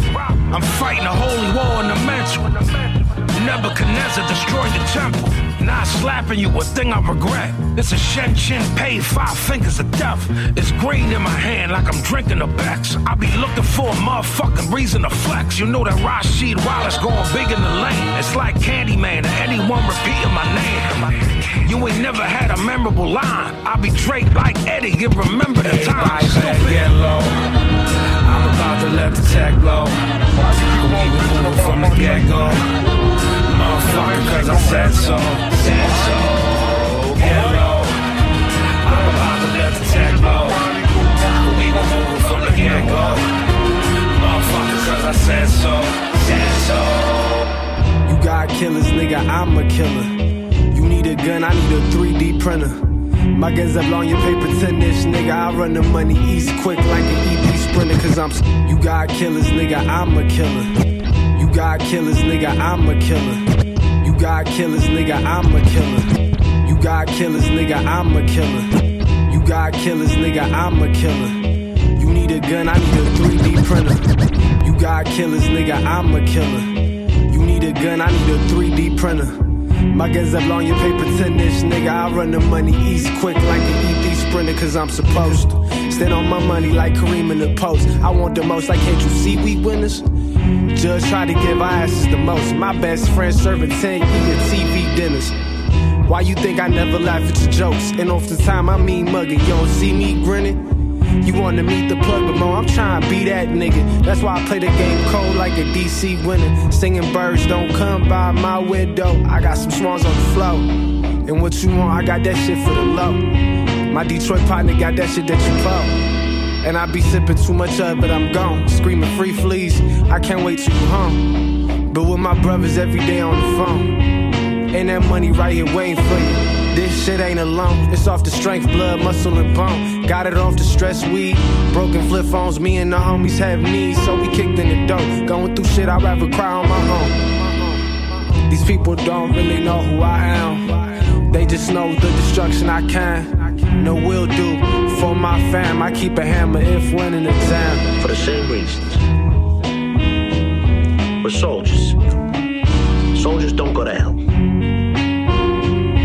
I'm fighting a holy war in the mental. Nebuchadnezzar destroyed the temple. Now slapping you, a thing I regret. It's a Shen Chin paid five fingers of death. It's green in my hand like I'm drinking a Bex. I be looking for a motherfucking reason to flex. You know that Rasheed Wallace going big in the lane. It's like Candyman or anyone repeating my name. You ain't never had a memorable line. I be Drake like Eddie, you remember the time. Stupid. Get low. I'm about to let the tech blow. Been moving from the get-go. Cause I said so. Said so. Get. I'm about to let the. We from the get-go. Motherfucker, cause I said so. Said so. You got killers, nigga, I'm a killer. You need a gun, I need a 3D printer. My guns up on your paper 10 inch, nigga. I run the money east quick like an EP sprinter, cause I'm. You got killers, nigga, I'm a killer. You got killers, nigga, I'm a killer. Got killers, nigga, I'm a killer. You got killers, nigga, I'm a killer. You got killers, nigga, I'm a killer. You need a gun, I need a 3D printer. You got killers, nigga, I'm a killer. You need a gun, I need a 3D printer. My guns up on your paper 10 inch, nigga. I run the money east quick like an EP sprinter, cause I'm supposed to. Stand on my money like Kareem in the post. I want the most, like, can't you see we winners? Judge try to give our asses the most. My best friend serving 10 year TV dinners. Why you think I never laugh at your jokes? And the I mean mugging, you don't see me grinning? You wanna meet the plug, but mo, I'm trying to be that nigga. That's why I play the game cold like a DC winner. Singing birds don't come by my window. I got some swans on the floor. And what you want, I got that shit for the low. My Detroit partner got that shit that you blow. And I be sipping too much of it, I'm gone. Screaming free fleas, I can't wait till you home. But with my brothers every day on the phone. And that money right here waiting for you. This shit ain't alone. It's off the strength, blood, muscle, and bone. Got it off the stress weed. Broken flip phones, me and the homies have needs. So we kicked in the dough. Going through shit, I'd rather cry on my own. These people don't really know who I am. They just know the destruction I can. No will do for my fam. I keep a hammer if winning the exam. For the same reasons. We're soldiers. Soldiers don't go to hell.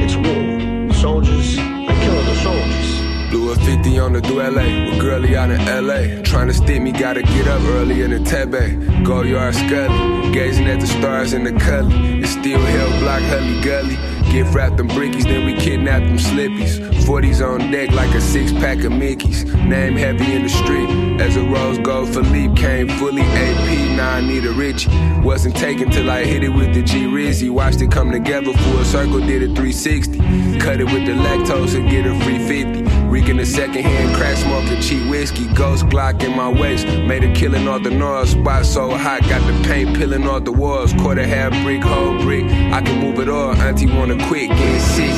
It's war. Soldiers are killing the soldiers. Blew a 50 on the duele eh? with girlie out in LA. Trying to stick me, gotta get up early in the Tebe. Go yard scully, gazing at the stars in the cully. It's still hell block, Hully Gully. Gift wrapped them brickies, then we kidnapped them slippies. 40s on deck like a six pack of Mickeys. Name heavy in the street. As a rose gold Philippe came fully AP. Now I need a Richie. Wasn't taken till I hit it with the G Rizzy. Watched it come together full circle, did a 360. Cut it with the lactose and get a free 50. Reeking the second hand, crack smoking cheap whiskey. Ghost Glock in my waist. Made a killing off the north. Spot so hot, got the paint peeling off the walls. Quarter half brick, whole brick. I can move it all. Auntie wanna quit, getting sick.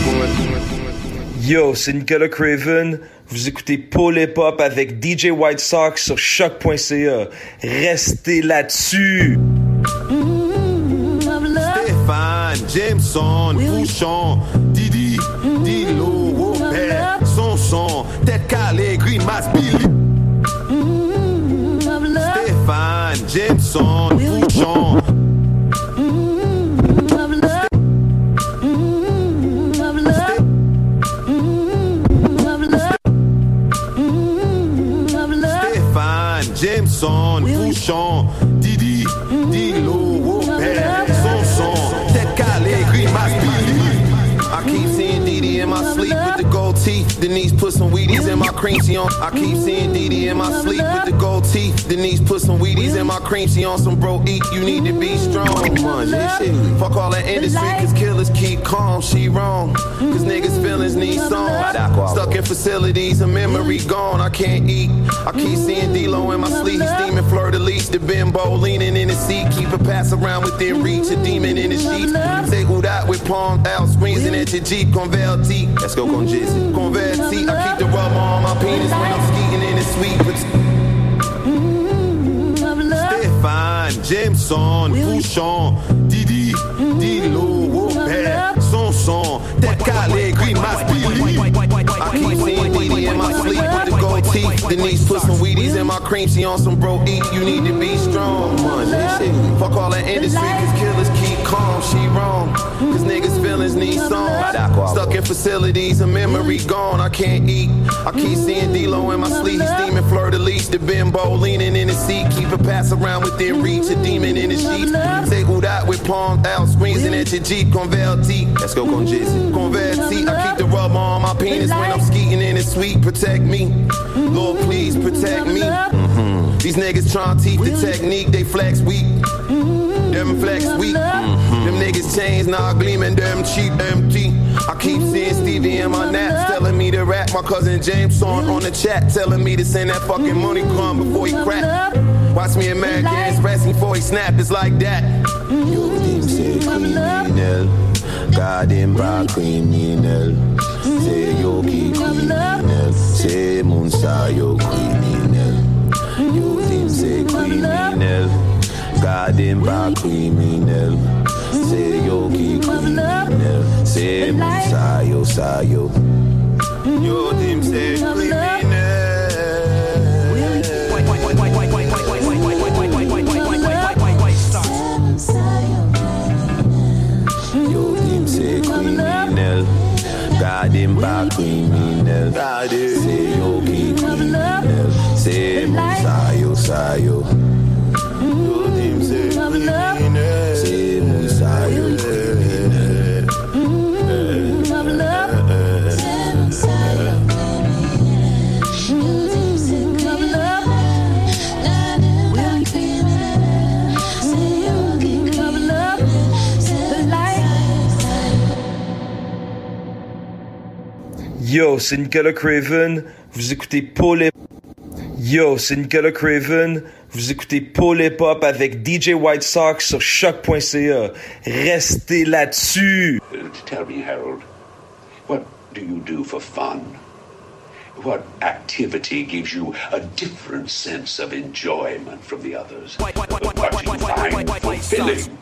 Yo, c'est Nicholas Craven. Vous écoutez Paul Hip Hop avec DJ White Sox sur CHOQ.ca. Restez là-dessus. Mmh, Stéphane, Jameson, Bouchon, Tête Green Mass, Billy. Stéphane, Jameson, Bouchon. Stéphane, Jameson, Bouchon, cream. She on. I keep seeing Didi in my sleep with the gold teeth. Denise put some Wheaties in my cream. She on some bro eat. You need to be strong. Man, shit. Fuck all that industry, cause killers keep calm. She wrong. Cause niggas' feelings need songs. Stuck in facilities, a memory gone. I can't eat. I keep seeing D-Lo in my sleep. Steaming fleur de lis. The bimbo leaning in the seat. Keep a pass around within reach. A demon in the sheets. Take who that with palm out. Squeezing at your Jeep. Converti. Let's go, con Jizzy. Converti. I keep the rubber on my penis when I'm skeeting in the sweet. Stéphane, Jameson, Bouchon, Didi, Dilo, Robert, Sonson, Tête Calais, Mass, Billy. I keep seeing Didi in my sleep with the gold teeth. Denise put some Wheaties in my cream. She on some bro eat. You need to be strong. Shit. Fuck all that industry, cause killers keep calm. She wrong. Cause niggas' feelings need songs. Stuck in facilities, a memory gone. I can't eat. I keep seeing D-Lo in my sleep. Steaming fleur de lis. The bimbo leaning in the seat. Keep a pass around within reach. A demon in the sheets. Take who that with palm out. Squeezing at your Jeep. Converti. Let's go, con Jizzy. Converti. I keep the rubber on my penis when I'm skeeting in the sweet. Protect me. Lord, please protect me. Mhm. These niggas tryna teach the technique. They flex weak. Them flex weak. Them niggas chains now gleaming. Them cheap empty. I keep seeing Stevie in my naps telling me to rap. My cousin James on on the chat telling me to send that fucking money come before he crack. Watch me American Express before he snap. It's like that. Yo, criminal. Garden Se yo ki kriminel Se moun sa yo kriminel. Yo tim se kriminel Gade mpa kriminel. Se yo ki kriminel Se moun sa yo sa yo. Yo tim se kriminel. Gade mpa kriminel. Se yo ki kriminel. Se mou sayo sayo. Yo dim se kriminel. Yo, c'est Nicolas Craven. Vous écoutez Paul Hip Yo, c'est Nicolas Craven. Vous écoutez Paul Hip Hop avec DJ White Sox sur choc.ca. Restez là-dessus. Tell me, Harold, what do you do for fun? What activity gives you a different sense of enjoyment from the others? What do you find fulfilling?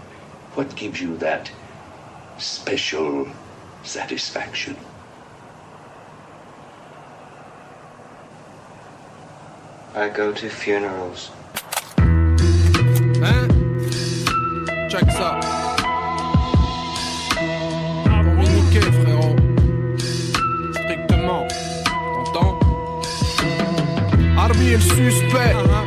What gives you that special satisfaction? I go to funerals. Huh? Check this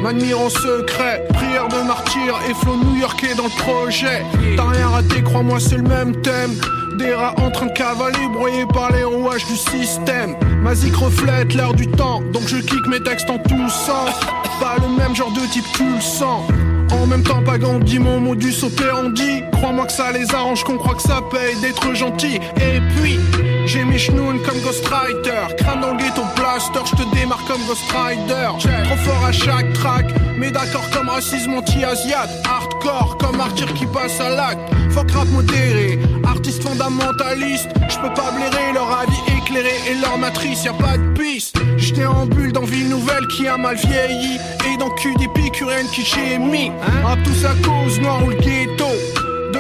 m'admire en secret. Prière de martyr et flow new-yorkais dans le projet. T'as rien raté, crois-moi, c'est le même thème. Des rats en train de cavaler, broyés par les rouages du système. Ma zik reflète l'air du temps, donc je kick mes textes en tous sens. Pas le même genre de type, tu le sens. En même temps, pas Gandhi, mon modus operandi. Crois-moi que ça les arrange, qu'on croit que ça paye d'être gentil. Et puis, j'ai mes chenounes comme Ghost Rider. Crâne dans le ghetto blaster, je te démarre comme Ghost Rider. Trop fort à chaque track, mais d'accord comme racisme anti-asiate. Hardcore comme martyr qui passe à l'acte. Fuck rap modéré, artiste fondamentaliste. Je peux pas blairer leur avis éclairé et leur matrice, y a pas de piste. J'étais en bulle dans Ville Nouvelle qui a mal vieilli. Et dans cul d'épicurienne qui j'ai mis. À tout ça cause noir ou le ghetto.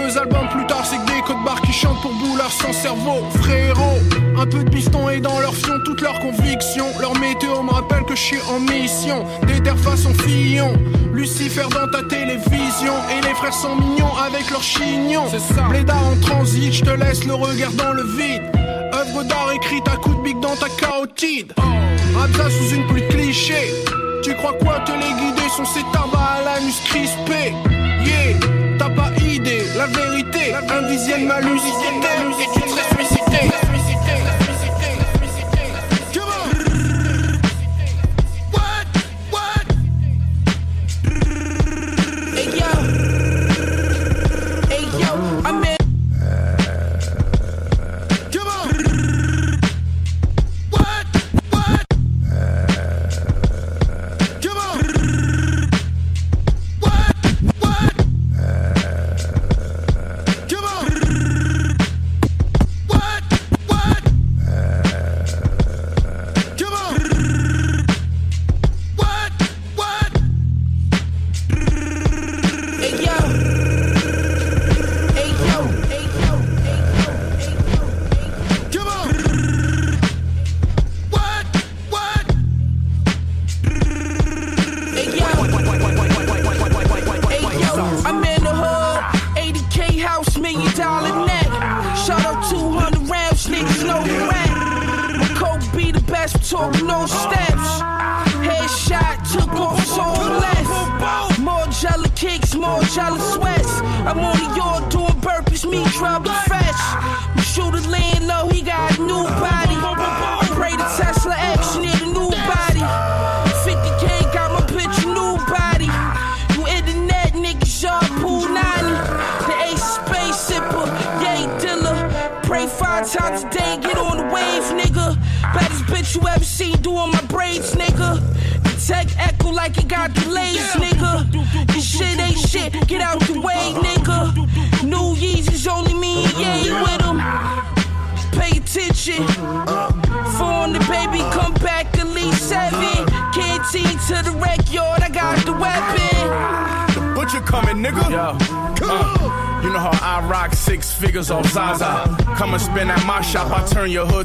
Deux albums plus tard, c'est que des codes barres qui chantent pour boulard sans cerveau. Frérot, un peu de piston et dans leur fion, toutes leurs convictions. Leur météo me rappelle que je suis en mission. Des terres façon fillon. Lucifer dans ta télévision. Et les frères sont mignons avec leurs chignons. C'est ça. Blédard en transit, je te laisse le regard dans le vide. Œuvre d'art écrite à coups de bic dans ta carotide. Abza sous une pluie de clichés. Tu crois quoi? Te les guider sont ces tabacs à l'anus crispé. Yeah, t'as pas idée, la vérité, un dixième ma lucidité, et tu serais suicidé.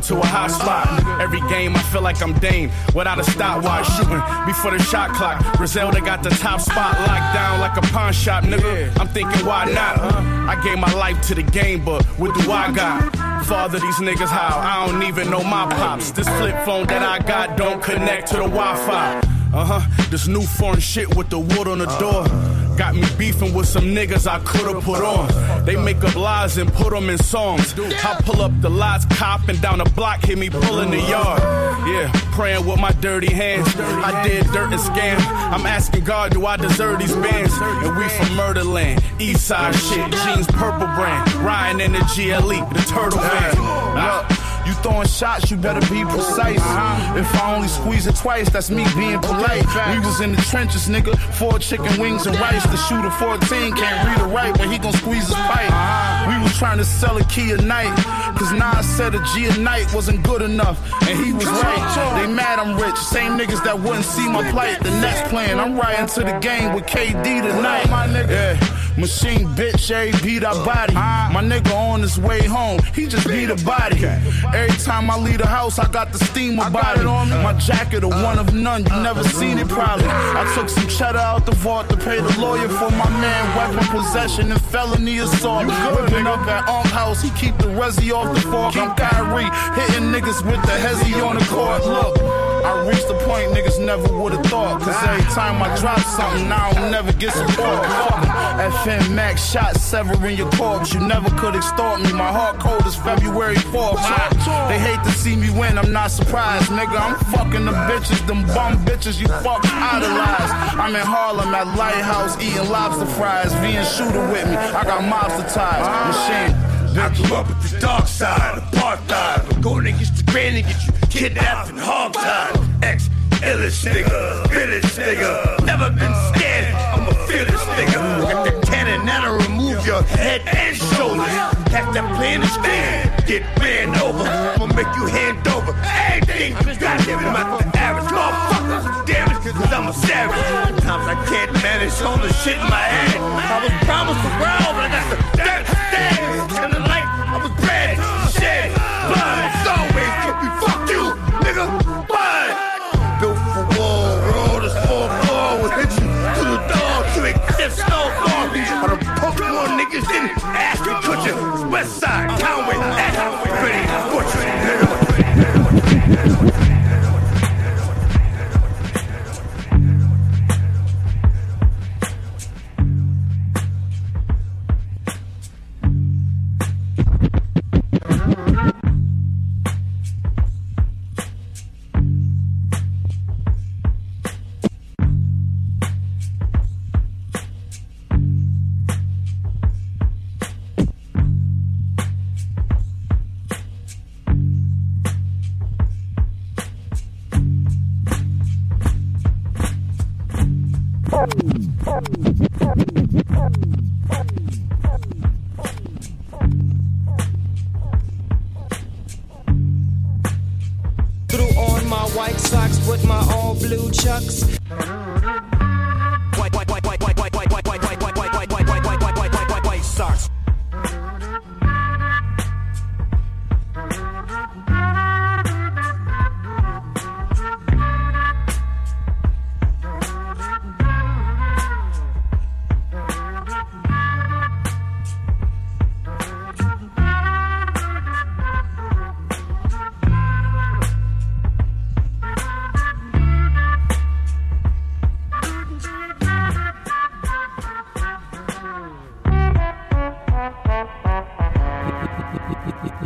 To a hot spot. Every game, I feel like I'm Dame without a stopwatch shooting before the shot clock. Griselda got the top spot locked down like a pawn shop, nigga. I'm thinking, why not? I gave my life to the game, but what do I got? Father these niggas how? I don't even know my pops. This flip phone that I got don't connect to the Wi-Fi. Uh huh. This new foreign shit with the wood on the door. Got me beefing with some niggas I could've put on. They make up lies and put them in songs. I pull up the lights, copping down the block, hit me pulling the yard. Yeah, praying with my dirty hands. I did dirt and scam. I'm asking God, do I deserve these bands? And we from Murderland, East Side shit, jeans purple brand. Ryan in the GLE, the turtle van. Ah. You throwing shots, you better be precise. If I only squeeze it twice, that's me being polite. We was in the trenches, nigga. Four chicken wings and rice. The shooter 14 can't read or write, but he gon' squeeze his pipe. We was trying to sell a key a night. Cause Nas said a G a night wasn't good enough. And he was right. They mad I'm rich. Same niggas that wouldn't see my plight. The next plan, I'm riding to the game with KD tonight. Yeah. Machine bitch, every beat I body. My nigga on his way home, he just beat a body. Every time I leave the house, I got the steam about it. My jacket, a one of none, you never seen it probably. I took some cheddar out the vault to pay the lawyer for my man. Weapon possession and felony assault. Whipping up at Unk House, he keep the resi off the fork. I'm Kyrie, hitting niggas with the hezzy on the court. Look. I reached the point niggas never would've thought. Cause every time I drop something, now I'll never get support. FM Max shot severing your corpse. You never could extort me. My heart cold is February 4th. They hate to see me win, I'm not surprised, nigga. I'm fucking the bitches, them bum bitches you fuck idolize. I'm in Harlem at Lighthouse eating lobster fries. Being shooter with me, I got mobster ties. Machine. I grew up with the dark side, apartheid. But going against the grain and get you kidnapped and hogtied. Ex illest nigga, village nigga. Never been scared, I'ma feel this nigga. Got the cannon that'll remove your head and shoulders. Catch that plane and stand, get ran over. I'ma make you hand over everything. Goddamn it, I'm not the average motherfucker. Damn it, cause I'm a savage. Sometimes I can't manage all the shit in my head. I was promised the world, but I got the dirt stand. West Side, Conway, Ashton, Pretty, Butcher, nigga. Threw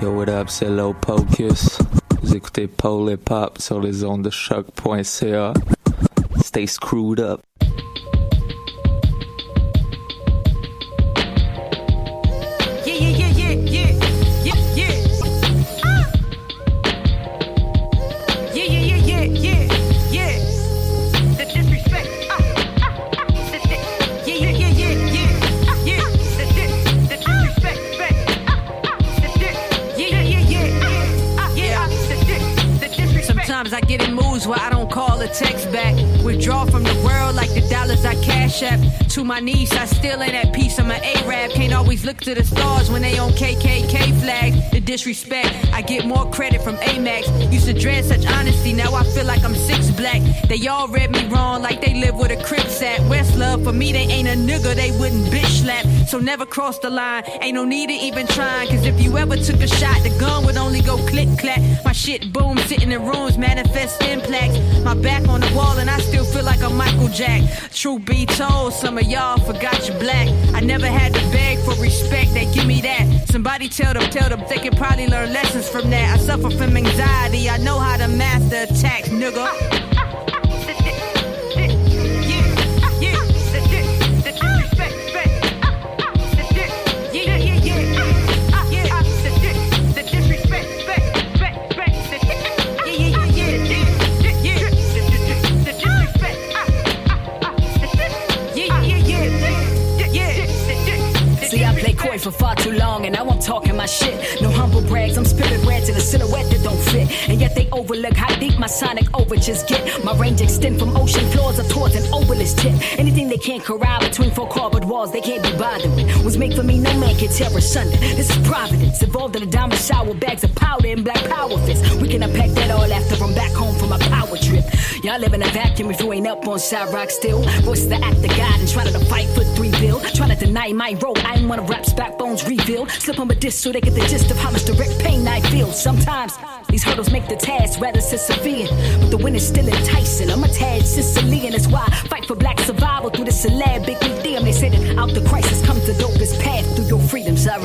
Yo, what up, c'est Low Pocus. Vous écoutez Paul Hip Hop sur les ondes de choc.ca. Stay screwed up. Look to the stars when they on KKK flags. The disrespect, I get more credit from Amex. Used to dread such honesty, now I feel like I'm six black. They all read me wrong like they live with a Crips at. West love, for me, they ain't a nigga, they wouldn't bitch slap. So never cross the line, ain't no need to even try. Cause if you ever took a shot, the gun would only go click clack. My shit boom, sitting in rooms, manifest plaques. My back on the wall, and I still feel like I'm Michael Jack. Truth be told, some of y'all forgot you black. I never had to beg for respect, they give me that. Somebody tell them, tell them they can probably learn lessons from that. I suffer from anxiety, I know how to master attacks, nigga. Talking my shit. No humble brags, I'm spirit red to the silhouette that don't fit. And yet they overlook how deep my sonic overtures get. My range extend from ocean floors up towards an obelisk tip. Anything they can't corral between four cardboard walls, they can't be bothered with. Was made for me, no man can tear asunder. This is providence, evolved in a diamond shower, bags of powder and black power fists. We can unpack that all after I'm back home from my power trip. Y'all live in a vacuum if you ain't up on side rock still. Voice the act of God and try to fight for three bill. Try to deny my role. I ain't one of rap's backbones revealed. Slip them a diss so they get the gist of how much direct pain I feel. Sometimes these hurdles make the task rather Sisyphean, but the win is still enticing. I'm a tad Sicilian, that's why I fight for black survival through the syllabic medium. They say that out the crisis comes the dopest path through your freedoms. I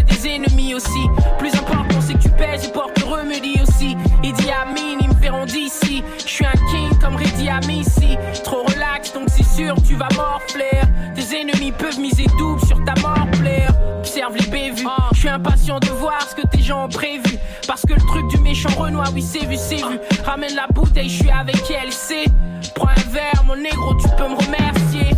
des ennemis aussi. Plus important c'est que tu pèses et portes le remède aussi. Idi Amin, ils me verront d'ici. Je suis un king comme Reddy Amissi. Trop relax donc c'est sûr tu vas morfler. Tes ennemis peuvent miser double sur ta mort plaire. Observe les bévues. Je suis impatient de voir ce que tes gens ont prévu. Parce que le truc du méchant Renoir, oui c'est vu, c'est vu. Ramène la bouteille, je suis avec elle, c'est. Prends un verre, mon négro, tu peux me remercier.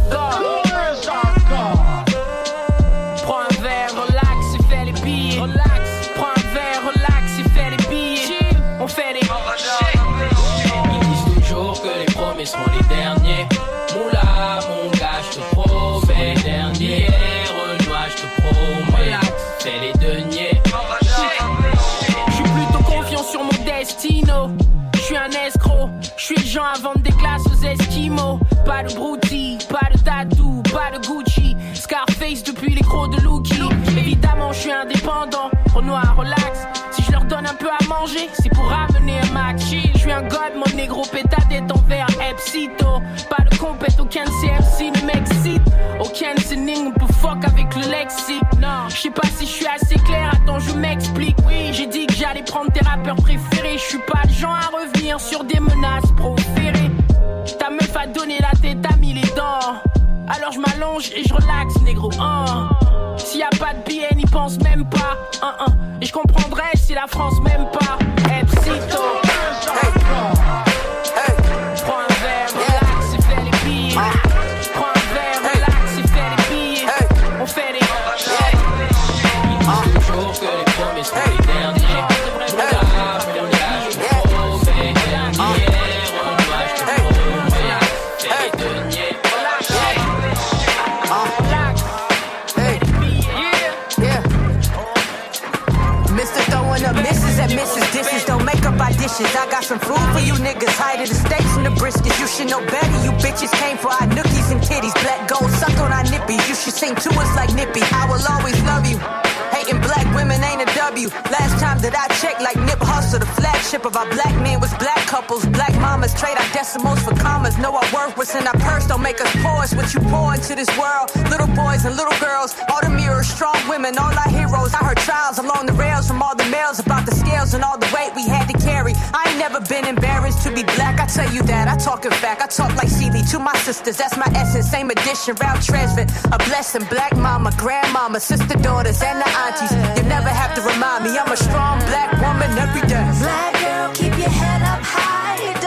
Manger, c'est pour ramener un max. Je suis un god, mon négro pétadette envers Epsito. Pas de compète, aucun CFC ne m'excite. Aucun sinning, on peut fuck avec le lexique. Non, je sais pas si je suis assez clair, attends, je m'explique. Oui, j'ai dit que j'allais prendre tes rappeurs préférés. Je suis pas le genre à revenir sur des menaces proférées. Ta meuf a donné la tête, a mis les dents. Alors je m'allonge et je relaxe, négro. hein. S'il y a pas de billets, n'y pense même pas. hein, hein. Et je comprendrais la France m'aime pas. Niggas. Hiding the steaks and the briskets. You should know better. You bitches came for our nookies and titties. Black gold suck on our nippies. You should sing to us like Nippy. I will always love you. W. Last time that I checked, like Nip Hussle, the flagship of our black men was black couples. Black mamas trade our decimals for commas. Know our worth, what's in our purse. Don't make us. It's what you pour into this world. Little boys and little girls, all the mirrors, strong women, all our heroes. I heard trials along the rails from all the males about the scales and all the weight we had to carry. I ain't never been embarrassed to be black. I tell you that. I talk in fact. I talk like Celie to my sisters. That's my essence. Same edition. Round transfer. A blessing. Black mama, grandmama, sister, daughters, and the aunties. You never have to remind me. I'm a strong black woman every day. Black girl, keep your head up high.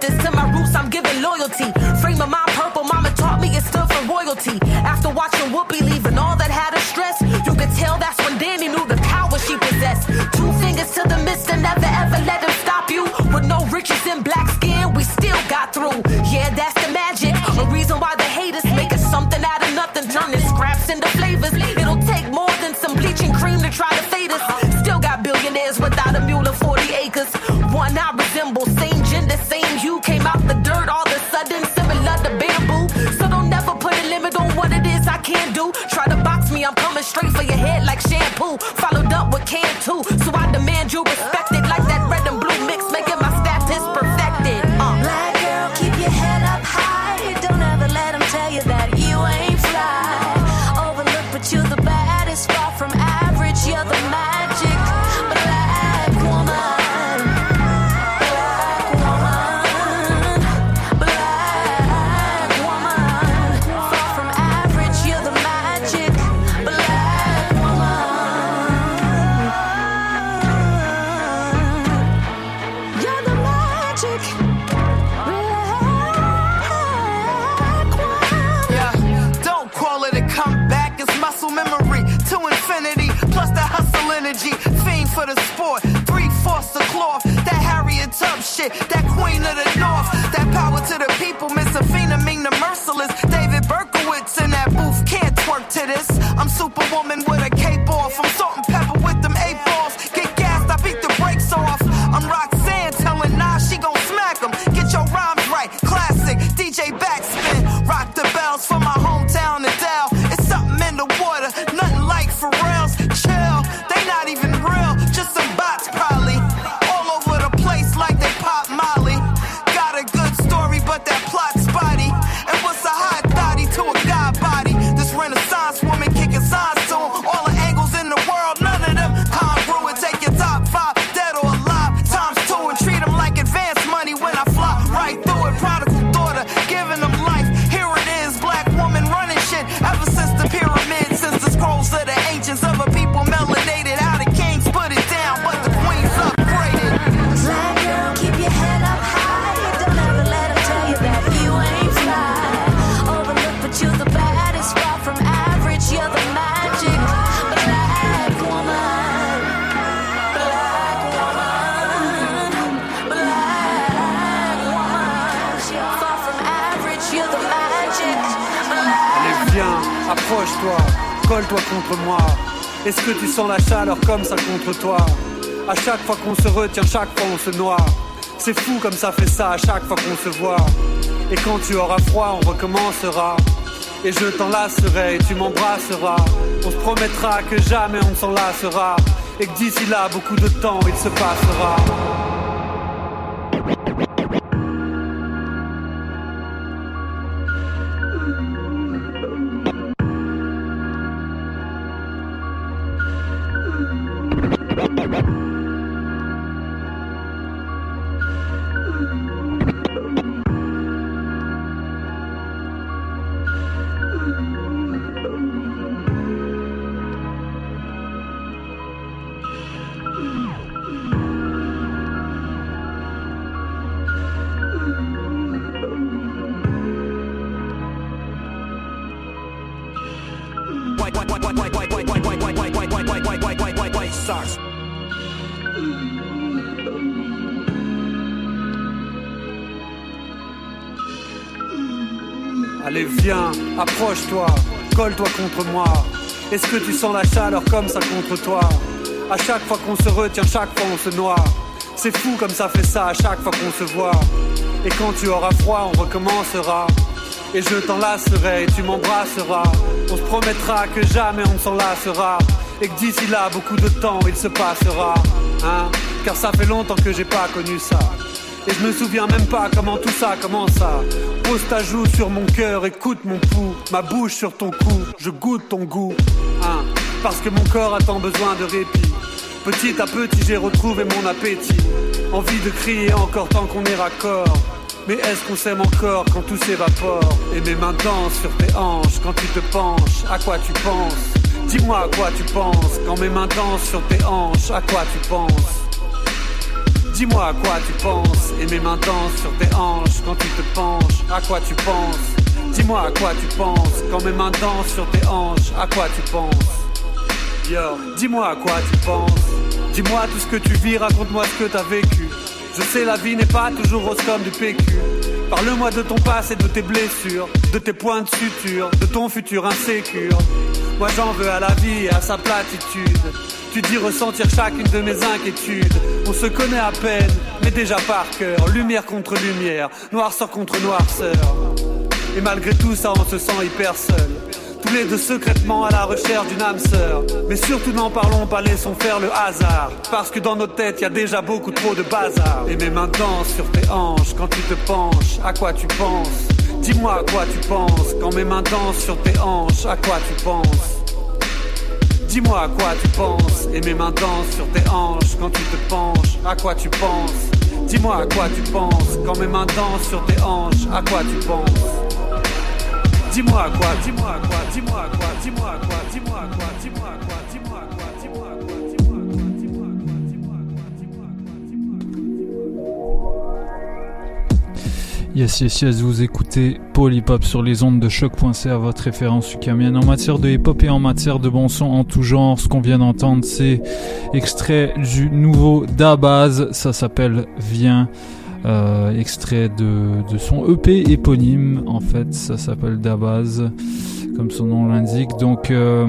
My to my roots. I'm giving loyalty. Frame of my purple, mama taught me it stood for royalty. After watching Whoopi leaving all that had her stress, you could tell that's when Danny knew the power she possessed. Two fingers to the mister, never retient, chaque fois on se noie. C'est fou comme ça fait ça à chaque fois qu'on se voit. Et quand tu auras froid, on recommencera. Et je t'enlacerai et tu m'embrasseras. On se promettra que jamais on s'en lassera. Et que d'ici là, beaucoup de temps il se passera. Allez, viens, approche-toi, colle-toi contre moi. Est-ce que tu sens la chaleur comme ça contre toi? À chaque fois qu'on se retient, chaque fois on se noie. C'est fou comme ça fait ça à chaque fois qu'on se voit. Et quand tu auras froid, on recommencera. Et je t'enlacerai et tu m'embrasseras. On se promettra que jamais on ne s'en lassera. Et que d'ici là, beaucoup de temps il se passera. Hein? Car ça fait longtemps que j'ai pas connu ça. Et je me souviens même pas comment tout ça commença. Pose ta joue sur mon cœur, écoute mon pouls, ma bouche sur ton cou, je goûte ton goût. Hein, parce que mon corps a tant besoin de répit. Petit à petit, j'ai retrouvé mon appétit. Envie de crier encore tant qu'on est raccord. Mais est-ce qu'on s'aime encore quand tout s'évapore? Et mes mains dansent sur tes hanches quand tu te penches. À quoi tu penses? Dis-moi à quoi tu penses quand mes mains dansent sur tes hanches. À quoi tu penses? Dis-moi à quoi tu penses Et mes mains dansent sur tes hanches quand tu te penches À quoi tu penses? Dis-moi à quoi tu penses quand mes mains dansent sur tes hanches. À quoi tu penses? Yo, dis-moi à quoi tu penses. Dis-moi tout ce que tu vis, raconte-moi ce que t'as vécu. Je sais, la vie n'est pas toujours rose comme du PQ. Parle-moi de ton passé, de tes blessures, de tes points de suture, de ton futur insécure. Moi j'en veux à la vie et à sa platitude. Dis ressentir chacune de mes inquiétudes. On se connaît à peine, mais déjà par cœur. Lumière contre lumière, noirceur contre noirceur. Et malgré tout ça, on se sent hyper seul. Tous les deux secrètement à la recherche d'une âme sœur. Mais surtout n'en parlons pas, laissons faire le hasard. Parce que dans nos têtes, y a déjà beaucoup trop de bazar. Et mes mains dansent sur tes hanches quand tu te penches. À quoi tu penses? Dis-moi à quoi tu penses quand mes mains dansent sur tes hanches. À quoi tu penses? Dis-moi à quoi tu penses et mes mains dansent sur tes hanches quand tu te penches. À quoi tu penses? Dis-moi à quoi tu penses quand mes mains dansent sur tes hanches. À quoi tu penses? Dis-moi à quoi, dis-moi à quoi, dis-moi à quoi, dis-moi à quoi, dis-moi à quoi, dis-moi à quoi, dis-moi à quoi, Yes, yes, yes, vous écoutez Hop sur les ondes de choc.ca, votre référence ukamienne en matière de hip hop et en matière de bon son en tout genre. Ce qu'on vient d'entendre, c'est extrait du nouveau Dabaz, ça s'appelle Viens. Euh, extrait de, de son EP éponyme, en fait, ça s'appelle Dabaz, comme son nom l'indique. Donc, euh,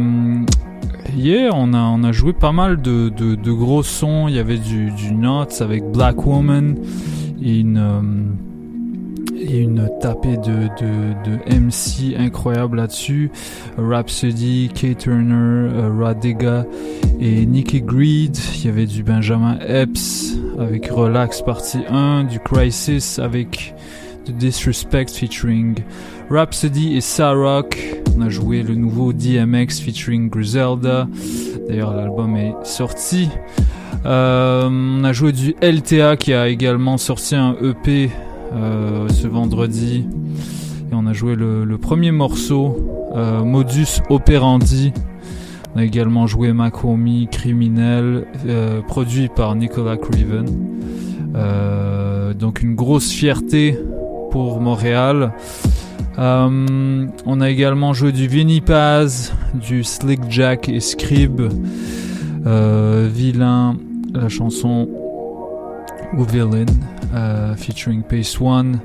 yeah, on a, on a joué pas mal de, de, gros sons. Il y avait du, du Nuts avec Black Woman une. euh, et une tapée de, de, de MC incroyable là-dessus. Rhapsody, Kay Turner, euh, Radega et Nicky Greed. Il y avait du Benjamin Epps avec Relax partie 1, du Crisis avec The Disrespect featuring Rhapsody et Sarok. On a joué le nouveau DMX featuring Griselda. D'ailleurs, l'album est sorti. Euh, on a joué du LTA qui a également sorti un EP ce vendredi. Et on a joué le, premier morceau, euh, Modus Operandi. On a également joué Macomi, Criminel, euh, produit par Nicolas Craven. Euh, donc une grosse fierté pour Montréal. Euh, on a également joué du Vinny du Slick Jack et Scrib. Euh, Vilain, la chanson ou Villain, euh, featuring Pace One.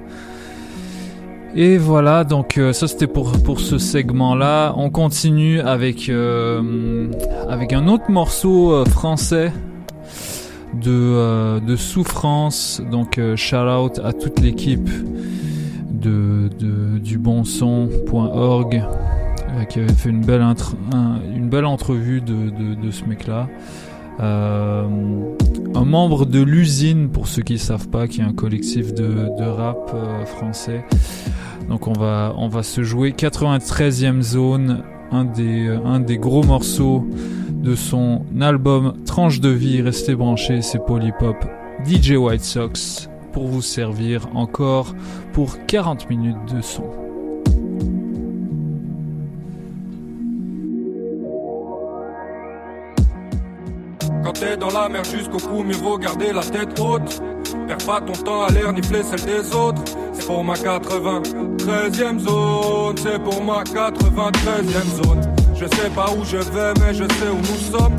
Et voilà, donc euh, ça c'était pour, pour ce segment-là. On continue avec, euh, avec un autre morceau français de, de Souffrance. Donc shout out à toute l'équipe de, de, du bonson.org qui avait fait une belle, une belle entrevue de, de, de ce mec-là. Euh, un membre de l'usine, pour ceux qui ne savent pas, qui est un collectif de, rap euh, français. Donc on va, on va se jouer 93e zone, un des, euh, un des gros morceaux de son album Tranche de vie. Restez branchés, c'est Polypop DJ White Sox pour vous servir encore pour 40 minutes de son. Dans la mer jusqu'au cou, mieux vaut garder la tête haute. Perds pas ton temps à l'air nifler celle des autres. C'est pour ma 93e zone, c'est pour ma 93e zone. Je sais pas où je vais, mais je sais où nous sommes.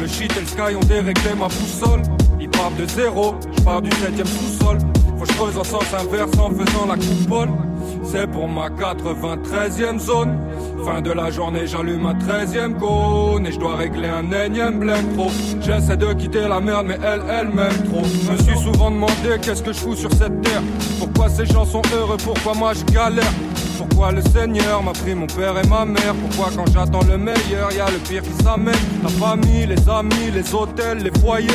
Le shit et le sky ont déréglé ma boussole. Ils partent de zéro, je pars du 7ème sous-sol. Faut que je creuse en sens inverse en faisant la coupole. C'est pour ma 93e zone. Fin de la journée, j'allume ma 13e cône et je dois régler un énième blême trop. J'essaie de quitter la merde, mais elle, elle m'aime trop. Je me suis souvent demandé qu'est-ce que je fous sur cette terre? Pourquoi ces gens sont heureux, pourquoi moi je galère? Pourquoi le Seigneur m'a pris mon père et ma mère? Pourquoi quand j'attends le meilleur, y a le pire qui s'amène? La famille, les amis, les hôtels, les foyers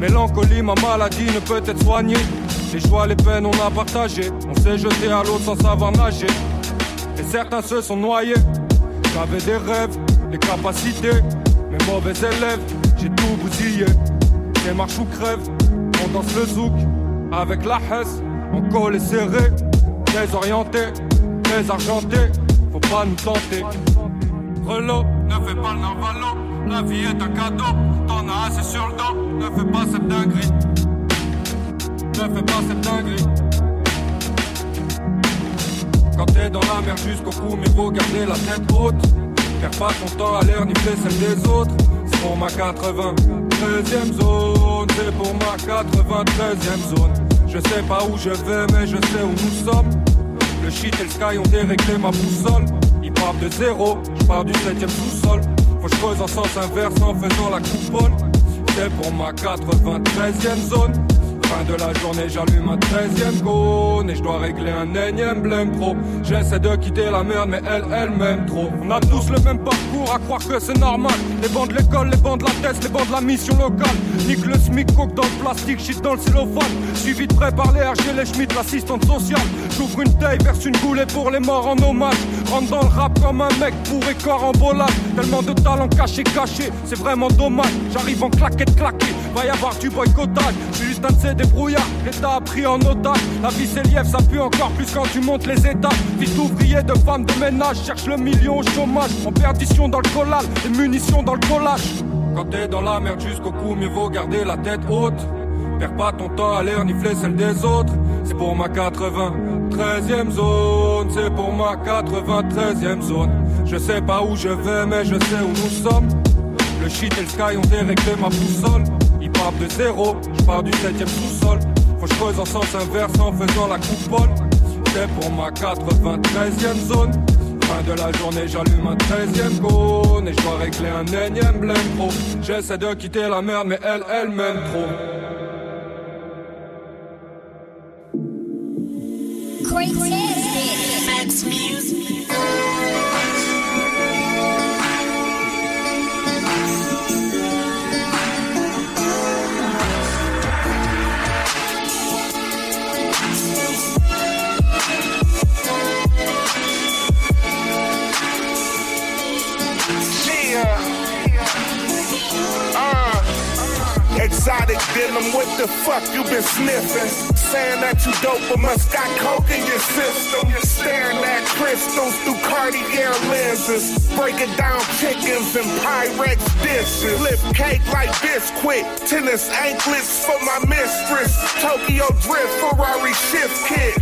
Mélancolie, ma maladie ne peut être soignée Les joies, les peines, on a partagé. On s'est jeté à l'eau sans savoir nager. Et certains se sont noyés. J'avais des rêves, des capacités. Mes mauvais élèves, j'ai tout bousillé. C'est marche ou crève, on danse le zouk. Avec la hesse, on colle et serré. Désorienté, désargenté. Faut pas nous tenter. Relo, ne fais pas le navalo La vie est un cadeau, t'en as assez sur le dos. Ne fais pas cette dinguerie Ne fais pas cette dinguerie Quand t'es dans la mer jusqu'au cou, mais faut garder la tête haute. Perds pas ton temps à l'air, ni fait celle des autres. C'est pour ma 93ème zone, c'est pour ma 93ème zone. Je sais pas où je vais, mais je sais où nous sommes. Le shit et le sky ont déréglé ma boussole. Ils partent de zéro, je pars du 7ème sous-sol. Faut que je creuse en sens inverse en faisant la coupole. C'est pour ma 93ème zone. Fin de la journée, j'allume un 13ème gone et je dois régler un énième blême pro. J'essaie de quitter la merde, mais elle, elle m'aime trop. On a tous le même parcours à croire que c'est normal. Les bancs de l'école, les bancs de la thèse, les bancs de la mission locale. Nique le SMIC, coke dans le plastique, shit dans le cellophane. Suivi de près par les RG, les Schmitt, l'assistante sociale. J'ouvre une taille, verse une goulée pour les morts en hommage. Rentre dans le rap comme un mec bourré corps en bolade. Tellement de talent caché, caché, c'est vraiment dommage. J'arrive en claquette, claqué, va y avoir du boycottage. Je juste un de ces débrouillards, l'État a pris en otage. La vie c'est lièvre, ça pue encore plus quand tu montes les états. Fils d'ouvrier, de femmes de ménage, cherche le million au chômage. En perdition dans le collal, et munitions dans le collage. Quand t'es dans la merde jusqu'au cou, mieux vaut garder la tête haute. Perds pas ton temps à l'air, nifler celle des autres. C'est pour ma 93ème zone, c'est pour ma 93ème zone. Je sais pas où je vais, mais je sais où nous sommes. Le shit et le sky ont déréglé ma boussole. Je pars du 7ème sous-sol. Faut que je creuse en sens inverse en faisant la coupole. C'est pour ma 93ème zone. Fin de la journée, j'allume un 13ème gone et je dois régler un énième blême pro. J'essaie de quitter la merde, mais elle, elle m'aime trop. Exotic denim, what the fuck you been sniffing? Saying that you dope, but must got coke in your system. Staring at crystals through Cartier lenses. Breaking down chickens and Pyrex dishes. Cake like biscuit. Tennis anklets for my mistress. Tokyo drift Ferrari shift kit.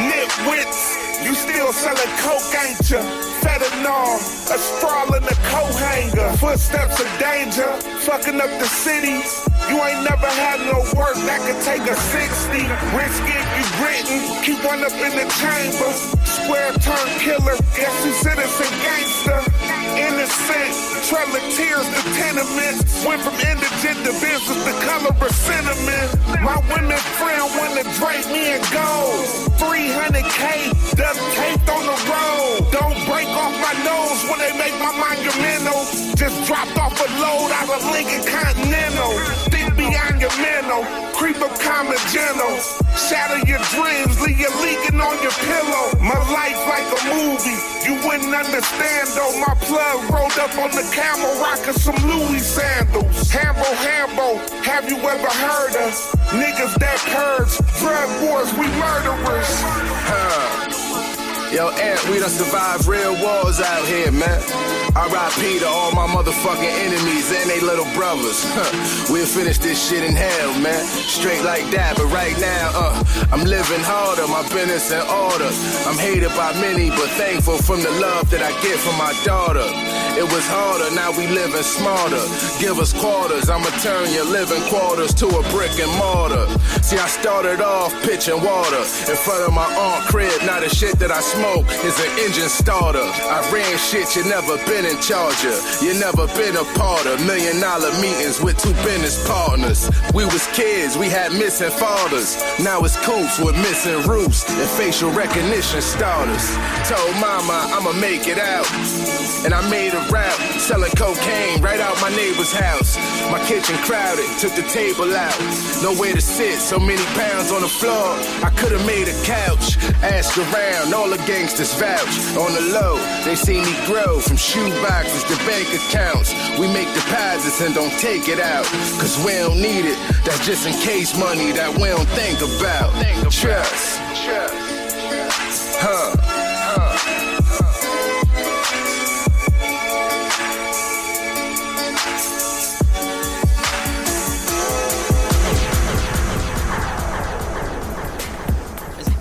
Nitwits. You still selling coke, ain't ya? Fentanyl, a straw in the coat hanger. Footsteps of danger, fucking up the city. You ain't never had no work that could take a 60. Risk it, you grittin', keep one up in the chamber. Square turn killer, guess you citizen gangster. Innocent, trailing tears to tenements. Went from indigent to business, the color of cinnamon. My women friend wanna drape me in gold. 300k, duct taped on the road. Don't break off my nose when they make my monumental. Just dropped off a load out of Lincoln Continental. Beyond your mental, creep up common gentle. Shatter your dreams, leave you leaking on your pillow. My life like a movie, you wouldn't understand though. My plug rolled up on the camel, rocking some Louis sandals. Hambo, Hambo, have you ever heard of niggas that purge? Drug wars, we murderers. Huh. Yo, Ant, we done survived real wars out here, man. R.I.P. to all my motherfucking enemies and they little brothers. [laughs] we'll finish this shit in hell, man. Straight like that, but right now, uh, I'm living harder, my business in order. I'm hated by many, but thankful from the love that I get from my daughter. It was harder, now we living smarter. Give us quarters, I'ma turn your living quarters to a brick and mortar. See, I started off pitching water in front of my aunt crib. Now the shit that I smoke is an engine starter. I ran shit you never been in charge of. You never been a part of million dollar meetings with two business partners. We was kids, we had missing fathers. Now it's coops with missing roofs and facial recognition starters. Told mama I'ma make it out. And I made a rap, selling cocaine right out my neighbor's house. My kitchen crowded, took the table out. Nowhere to sit, so many pounds on the floor. I could've made a couch. Asked around, all the gangsters vouch. On the low, they see me grow from shoe boxes to bank accounts. We make deposits and don't take it out. Cause we don't need it. That's just in case money that we don't think about. Trust. Huh.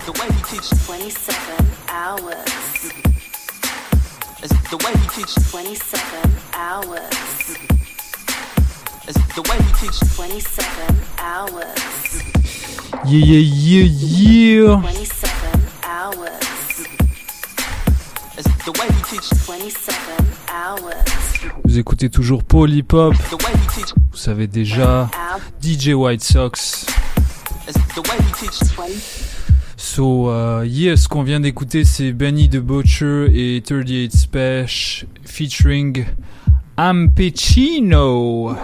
The way he keeps 27 hours. the way he teaches 27 hours. It's the way he teaches 27 hours. Yeah, yeah, yeah, yeah. 27 hours. It's the way he teaches 27 hours. Vous écoutez toujours Polypop. Vous savez déjà. DJ White Sox. It's the way he teaches So, euh, yeah, ce qu'on vient d'écouter, c'est Benny the Butcher et 38 Special featuring Ampechino.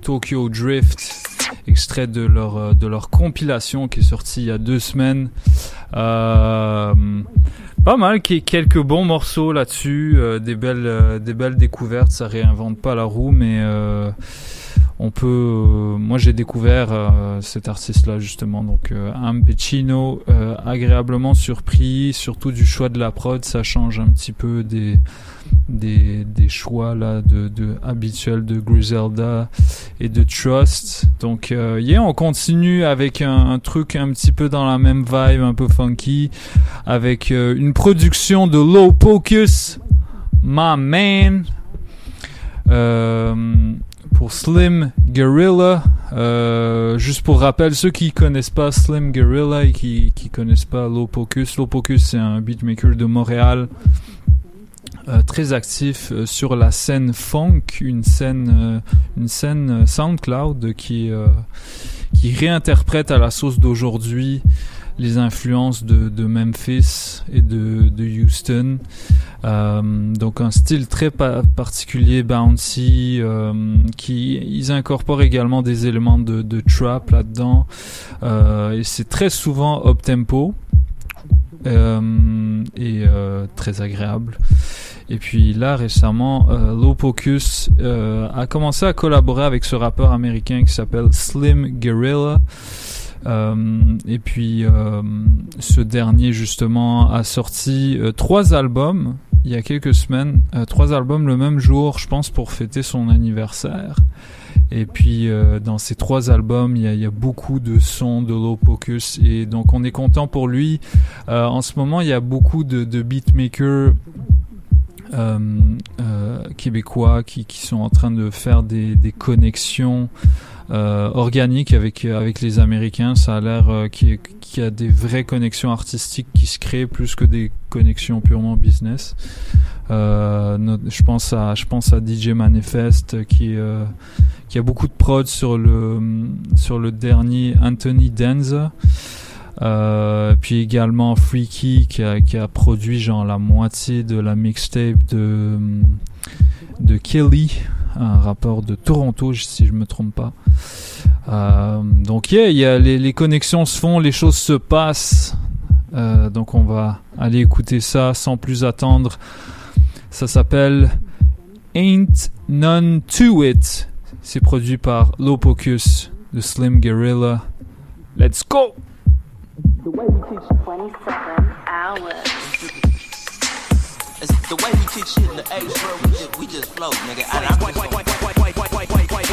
Tokyo Drift, extrait de leur, euh, de leur compilation qui est sortie il y a deux semaines. Euh, pas mal, quelques bons morceaux là-dessus, euh, des, belles, euh, des belles découvertes, ça réinvente pas la roue, mais euh, on peut... euh, moi j'ai découvert euh, cet artiste-là justement, donc euh, Ampechino, euh, agréablement surpris, surtout du choix de la prod, ça change un petit peu des des, choix là de, de habituels de Griselda et de Trust. Donc yeah, on continue avec un, un truc un petit peu dans la même vibe, un peu funky, avec une production de Low Pocus, My Man. Pour Slim Gorilla, euh, juste pour rappel, ceux qui connaissent pas Slim Gorilla et qui, qui connaissent pas Low Pocus, Low Pocus c'est un beatmaker de Montréal euh, très actif euh, sur la scène funk, une scène, euh, une scène euh, SoundCloud qui, qui réinterprète à la sauce d'aujourd'hui les influences de, Memphis et de, Houston. Euh, donc un style très pa- particulier, bouncy, euh, qui ils incorporent également des éléments de, trap là-dedans. Euh, et c'est très souvent up tempo et très agréable. Et puis là récemment, Low Pocus euh, a commencé à collaborer avec ce rappeur américain qui s'appelle Slim Gorilla. Euh, et puis euh, ce dernier justement a sorti euh, trois albums il y a quelques semaines, trois albums le même jour, je pense pour fêter son anniversaire. Et puis dans ces trois albums, il y, a, beaucoup de sons de Low Pocus et donc on est content pour lui. En ce moment, il y a beaucoup de, beatmakers québécois qui, sont en train de faire des connexions euh, organiques avec avec les Américains. Ça a l'air euh, qu'il y, a- des vraies connexions artistiques qui se créent plus que des connexions purement business. Euh, je pense à je pense à DJ Manifest qui qui a beaucoup de prod sur le sur le dernier Anthony Denza. Euh, puis également Freaky qui a, qui a produit genre la moitié de la mixtape de de Kelly, un rappeur de Toronto si je me trompe pas. Euh, donc yeah, y a les, connexions se font, les choses se passent. Euh, donc on va aller écouter ça sans plus attendre. Ça s'appelle Ain't None to It. C'est produit par Low Pocus de Slim Gorilla. Let's go! the way he teaches 27 hours. It's the way he teach shit in the age, bro. We just, we just flow, nigga. And I'm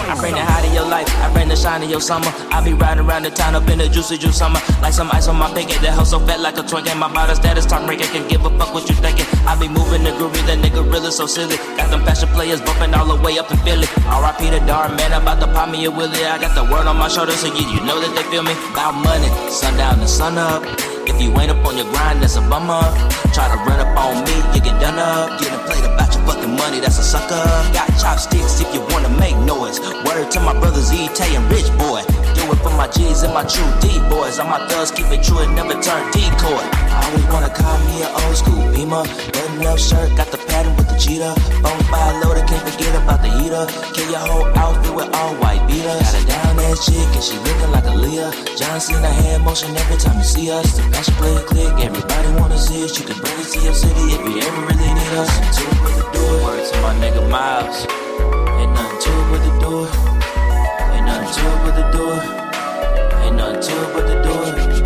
I bring the high to your life, I bring the shine to your summer. I be riding around the town up in the juicy juice summer. Like some ice on my pinky, that so fat like a twink. And my body status talk ranking, can give a fuck what you thinking. I be moving the groovy, that nigga really so silly. Got them fashion players bumping all the way up in Philly. RIP the dark man, about to pop me a willie. I got the word on my shoulders, so you, you know that they feel me. About money, sundown to sun up. If you ain't up on your grind, that's a bummer. Try to run up on me, my true D boys. All my thugs keep it true and never turn decoy. I always wanna call me an old school beamer. Button up shirt, got the pattern with the cheetah. Bone fire loader, can't forget about the heater. Kill your whole outfit with all white beaters. Got a down ass chick and she looking like a Leah. John Cena hand motion every time you see us. The fashion play click, everybody wanna see us. You can bring to your city if you ever really need us. Two with the door. Word to my nigga Miles. Ain't nothing to it with the door. Ain't nothing to it with the door. Nothing to but the door. Yo,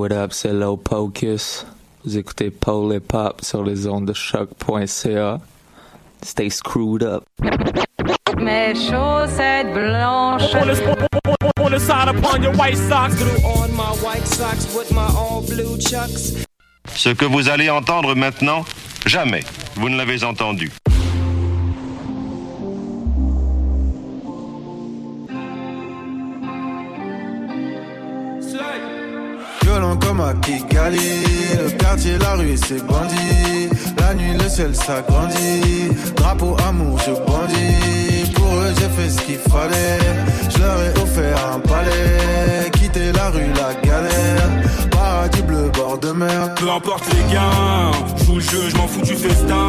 what up, c'est Low Pocus. Vous écoutez Paul et Pop sur les ondes de choc.ca. Stay screwed up. Mes chaussettes blanches. On the side upon your white socks. on my white socks with my all blue chucks. Ce que vous allez entendre maintenant, jamais vous ne l'avez entendu. Quartier, la rue, c'est bandit. La nuit, le ciel s'agrandit. Drapeau, amour, je bandis. Pour eux, j'ai fait ce qu'il fallait. Je leur ai offert un palais. Quitter la rue, la galère. Paradis bleu, bord de mer. Peu importe les gains, joue le jeu, je m'en fous du festin.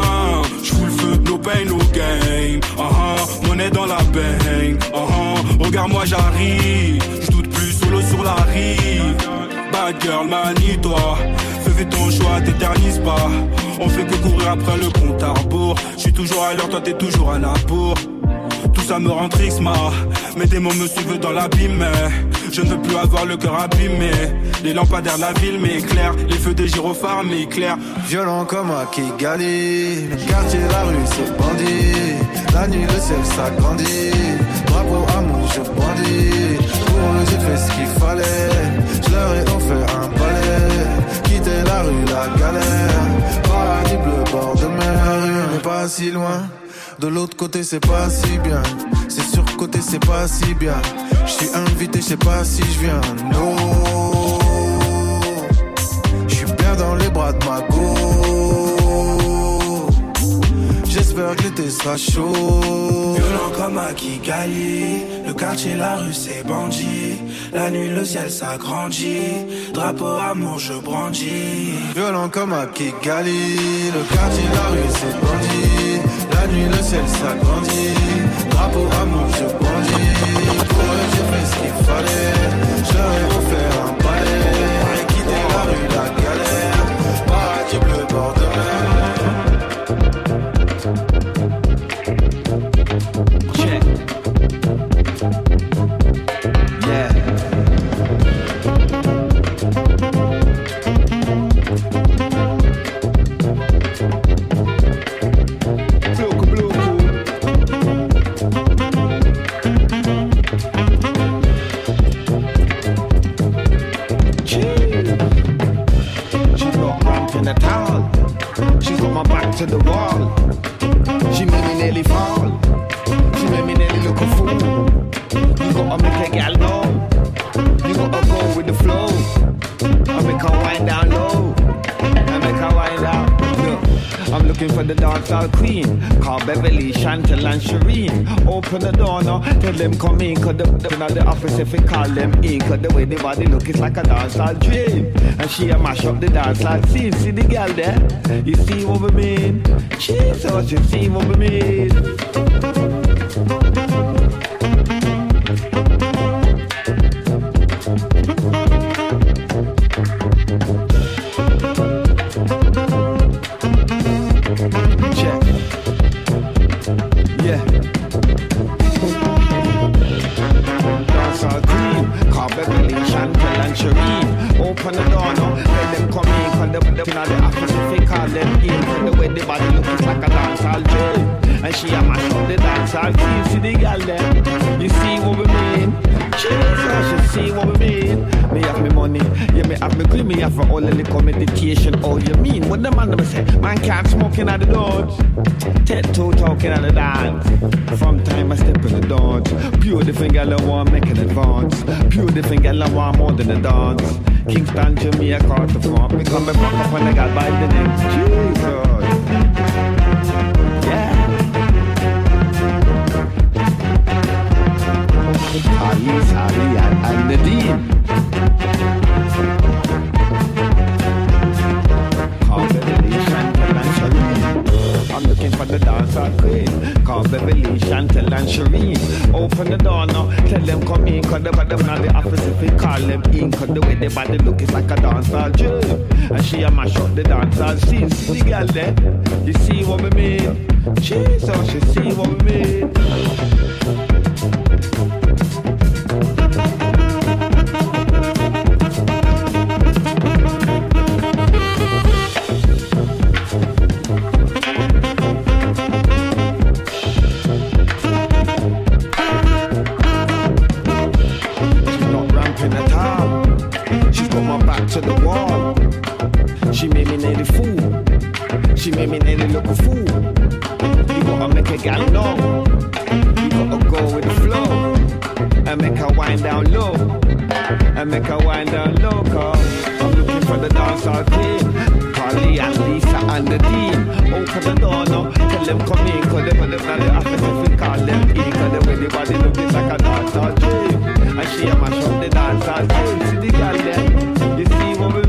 Je fous le feu, no pain, no gain. Ah ah, monnaie dans la bang. Ah ah, regarde-moi, j'arrive. Je doute plus, solo sur la rive. Bad girl, manie-toi. Fais ton choix, t'éternise pas. On fait que courir après le compte à rebours. Je suis toujours à l'heure, toi t'es toujours à la bourre. Tout ça me rend ma. Mes démons me suivent dans l'abîme. Je ne veux plus avoir le cœur abîmé. Les lampadaires de la ville m'éclairent. Les feux des gyrophares m'éclairent. Violent comme à Kigali. Quartier, la rue, c'est bandit. La nuit, le ciel s'agrandit. Drapeau, amour, je bandis. Pour eux, j'ai fait ce qu'il fallait. De l'autre côté, c'est pas si bien. C'est sur côté, c'est pas si bien. Je suis invité, je sais pas si je viens. No. Je suis bien dans les bras de ma go. J'espère que l'été sera chaud. Violent comme à Kigali, le quartier, la rue, c'est bandit. La nuit, le ciel s'agrandit. Drapeau, amour, je brandis. Violent comme à Kigali, le quartier, la rue, c'est bandit. La nuit, le ciel s'agrandit. Drapeau, amour, je brandis. Pour eux, j'ai fait ce qu'il fallait. Ai offert un them come in. Cause the, the, the, the office if we call them in. Cause the way the body look is like a dancehall dream. And she a mash up the dancehall scene. See the girl there? You see what we mean? Jesus, you see what we mean? To the wall. She made me nearly fool. She made me nearly look a fool. You gotta make a gal know. You gotta go with the flow. And make her wind down low. And make her wind down low, cause I'm looking for the dancehall team. Carly and Lisa and the team. Open the door now, tell them come in, cause them and them not the office if we call them in, cause the way the body looking like a dancehall dream. And she a mash up the dancehall team. See the gal them, you see what we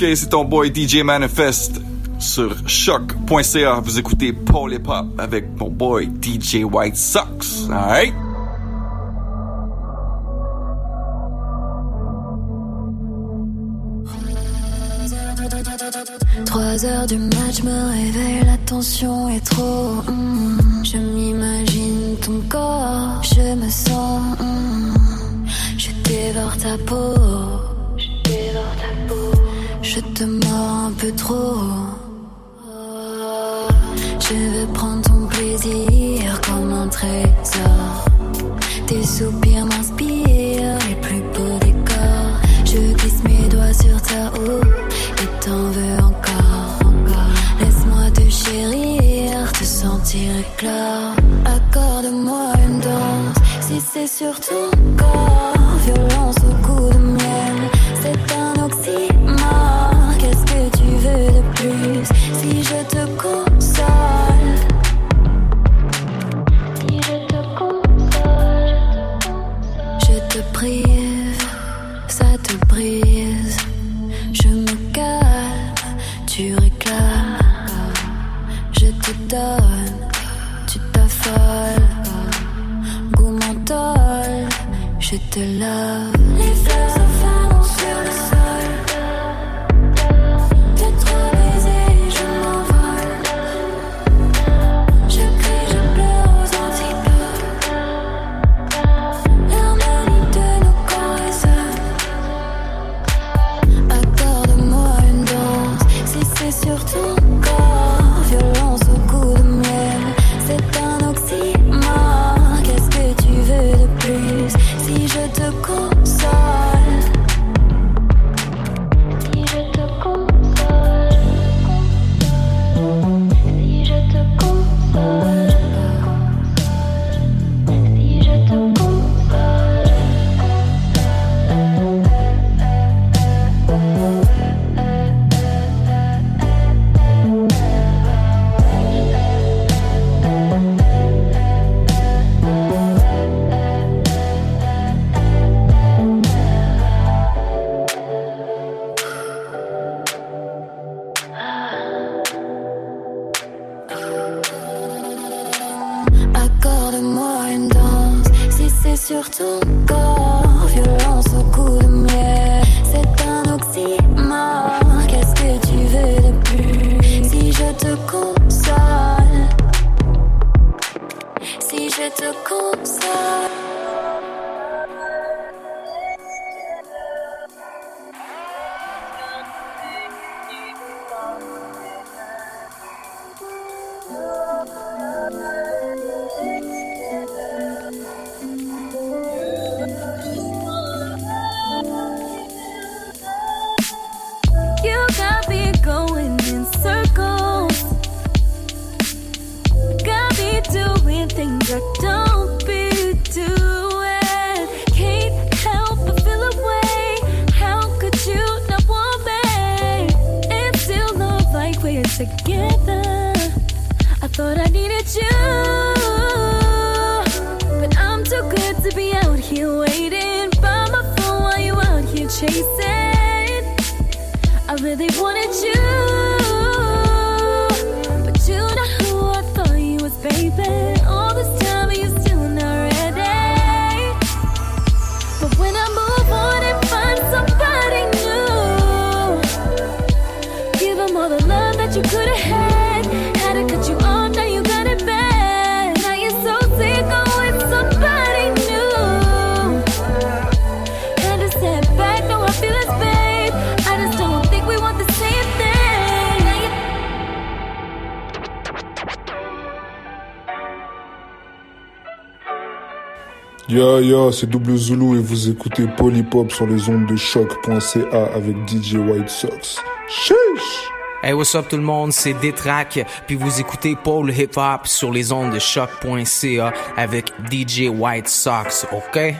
Ok, c'est ton boy DJ Manifest sur choc.ca. Vous écoutez Paul Hip Hop avec mon boy DJ White Sox. Alright? Trois heures du match me réveille, la tension est trop. mm. Je m'imagine ton corps, je me sens. mm. Je dévore ta peau. Je te mords un peu trop. Je veux prendre ton plaisir comme un trésor. Tes soupirs m'inspirent les plus beaux décors. Je glisse mes doigts sur ta haut et t'en veux encore. encore. Laisse-moi te chérir, te sentir éclore. Accorde-moi une danse si c'est sur ton corps. Ya ya, c'est Double Zulu et vous écoutez Polypop sur les ondes de choc.ca avec DJ White Sox. Chiche! Hey, what's up tout le monde, c'est Détrac, puis vous écoutez Paul Hip Hop sur les ondes de choc.ca avec DJ White Sox, ok?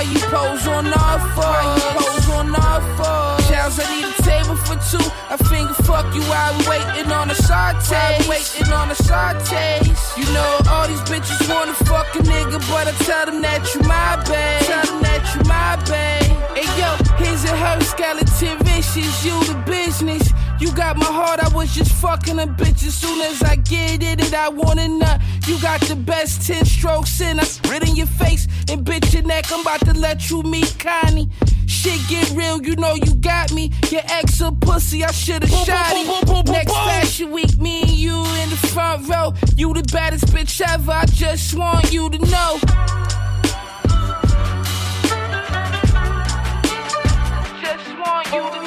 While you pose on fours. While you pose on all fours. Charles, I need a table for two. I finger fuck you while we waiting on a saute. Waiting on a saute. You know all these bitches wanna fuck a nigga, but I tell them that you my babe. Tell them that you my babe. Hey yo, here's a her skeleton vicious, you the business. You got my heart, I was just fucking a bitch. As soon as I get it it, I want a nut. You got the best 10 strokes in, I spit in your face and bitch your neck. I'm about to let you meet Connie. Shit get real, you know you got me. Your ex a pussy, I should've shot him. Next fashion week, me and you in the front row. You the baddest bitch ever, I just want you to know. Just want you to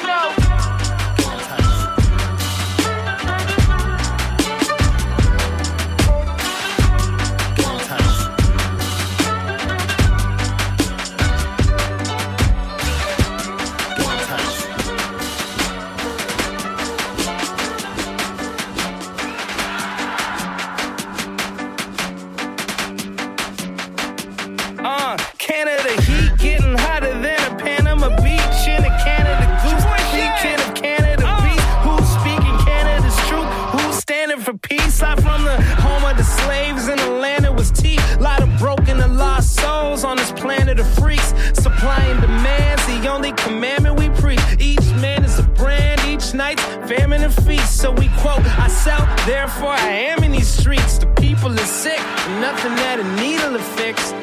the only commandment we preach. Each man is a brand, each night's famine and feast. So we quote, I sell, therefore I am in these streets. The people are sick, nothing that a needle will fix.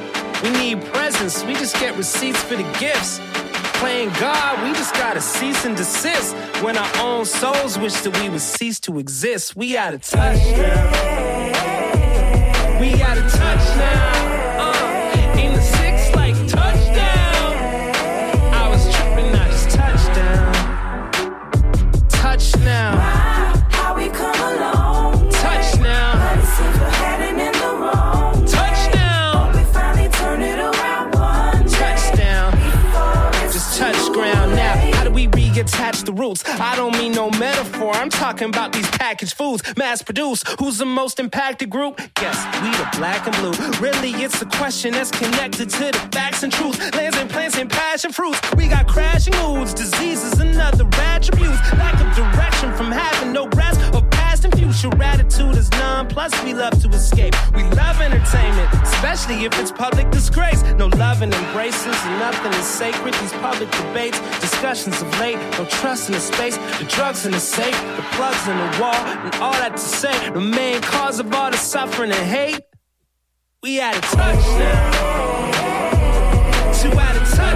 We need presents, we just get receipts for the gifts. Playing God, we just gotta cease and desist. When our own souls wish that we would cease to exist, we out of touch now. We out of touch now. I don't mean no metaphor. I'm talking about these packaged foods, mass produced. Who's the most impacted group? Yes, we the black and blue. Really, it's a question that's connected to the facts and truth. Lands and plants and passion fruits. We got crashing moods, diseases, and other attributes. Lack of direction from having no rest past. Attitude is none. Plus, we love to escape. We love entertainment, especially if it's public disgrace. No love and embraces, and nothing is sacred. These public debates, discussions of late. No trust in the space, the drugs in the safe, the plugs in the wall, and all that to say. The main cause of all the suffering and hate. We out of touch now. Two out of touch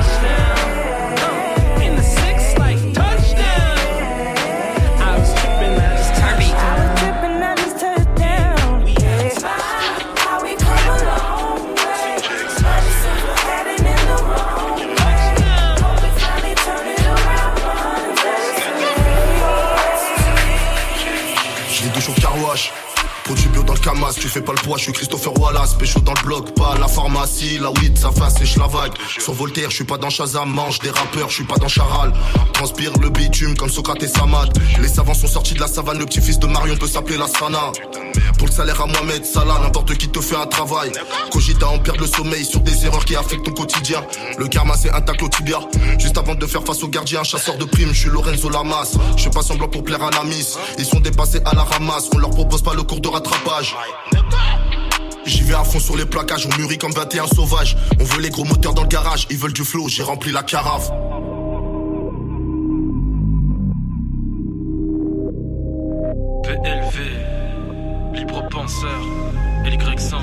Produit bio dans le camas, tu fais pas le poids, je suis Christopher Wallace, pécho dans le bloc, pas à la pharmacie, la weed, ça fait la vague. Sur Voltaire, je suis pas dans Shazam, mange des rappeurs, je suis pas dans Charal. Transpire le bitume comme Socrate et Samad. Les savants sont sortis de la savane, le petit-fils de Marion peut s'appeler la Sana. Pour le salaire à Mohamed Salah, n'importe qui te fait un travail. Cogita en perdre le sommeil sur des erreurs qui affectent ton quotidien. Le karma c'est intact au tibia. Juste avant de faire face au gardien, chasseur de primes, je suis Lorenzo Lamas. Je fais pas semblant pour plaire à la miss. Ils sont dépassés à la ramasse, on leur propose pas le cours de J'y vais à fond sur les plaquages, on mûrit comme 21 sauvages. On veut les gros moteurs dans le garage, ils veulent du flow, j'ai rempli la carafe. PLV, libre penseur, LY5,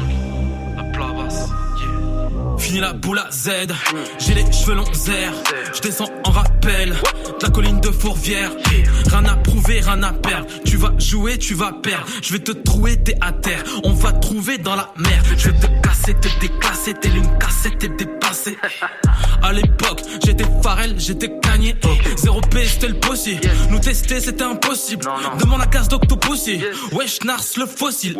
à plat basse, yeah. Fini la boule à Z, j'ai les cheveux longs zère, je descends en rappel, de la colline de Fourvière, rien à prouver, rien à perdre, tu vas jouer, tu vas perdre, je vais te trouver, t'es à terre, on va trouver dans la mer, je vais te casser, te déclasser, t'es une cassette, t'es dépassé. À l'époque, j'étais Pharrell, j'étais Kanye, zéro P, c'était le possible, nous tester c'était impossible, demande la casse d'Octopussy, wesh Nars le fossile,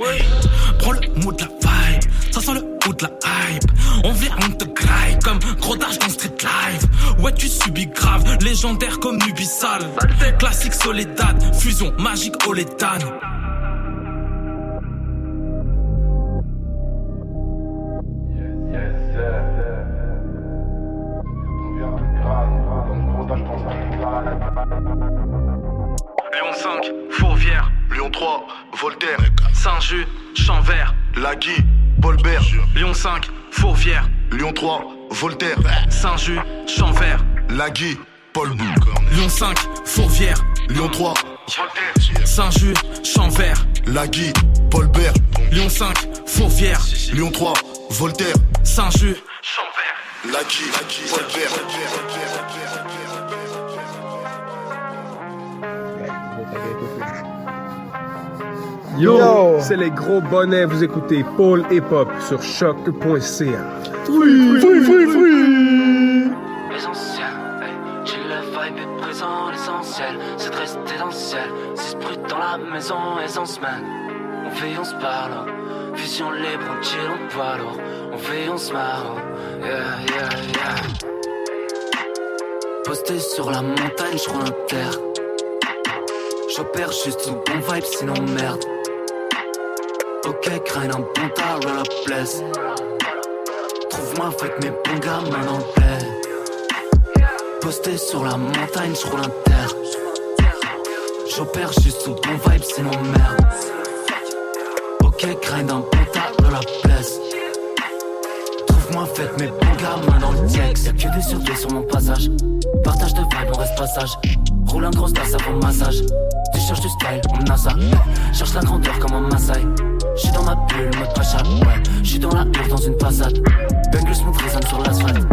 prends le mood de la vibe, ça sent le mood de la hype, on vient, on te graille comme gros dash dans Street Live, ouais tu subis grave, légendaire comme Nubisal, classique Soledad, fusion magique Olétane. Lyon 5, Fourvière. Lyon 3, Voltaire. Saint-Just, Champvert. Lagui, Bolbert. Lyon 5, Fourvière. Lyon 3, Voltaire. Saint-Just, Champvert. Lagui, Paul Lyon 5, Fourvière. Lyon 3, Saint-Just, Champvert. Lagui, Paulbert. Lyon 5, Fourvière. Lyon 3, Voltaire. Saint-Just, Lagui, Paulbert. Yo, Yo. c'est les gros bonnets, vous écoutez Paul Hip Hop sur choc.ca. Free, free, free, free. Essentiel, hey, j'ai le vibe est présent, l'essentiel, c'est de rester dans le ciel. Six brutes dans la maison, et en semaine. On vit, on se parle, vision libre, on chill, on poids lourd. On vit, on se marre, yeah, yeah, yeah. Posté sur la montagne, je un terre. J'opère juste sous bon vibe, sinon merde. Ok, un bon tas, roll up place. Trouve-moi avec mes bons gars, main dans le. Posté sur la montagne, je roule un terre. J'opère juste sous bon vibe, sinon merde. Ok, un bon tas, roll up place. Trouve-moi avec mes bons gars, main dans le tiex. Y'a que des surveillés sur mon passage. Partage de vibe, on reste passage. Roule un gros tasse avant massage. Tu cherches du style, on a ça. Cherche la grandeur comme un Maasai. J'suis dans ma bulle, mode pacha. Ouais, j'suis dans la hurle dans une passade. Bengals smooth résonne sur l'asphalte.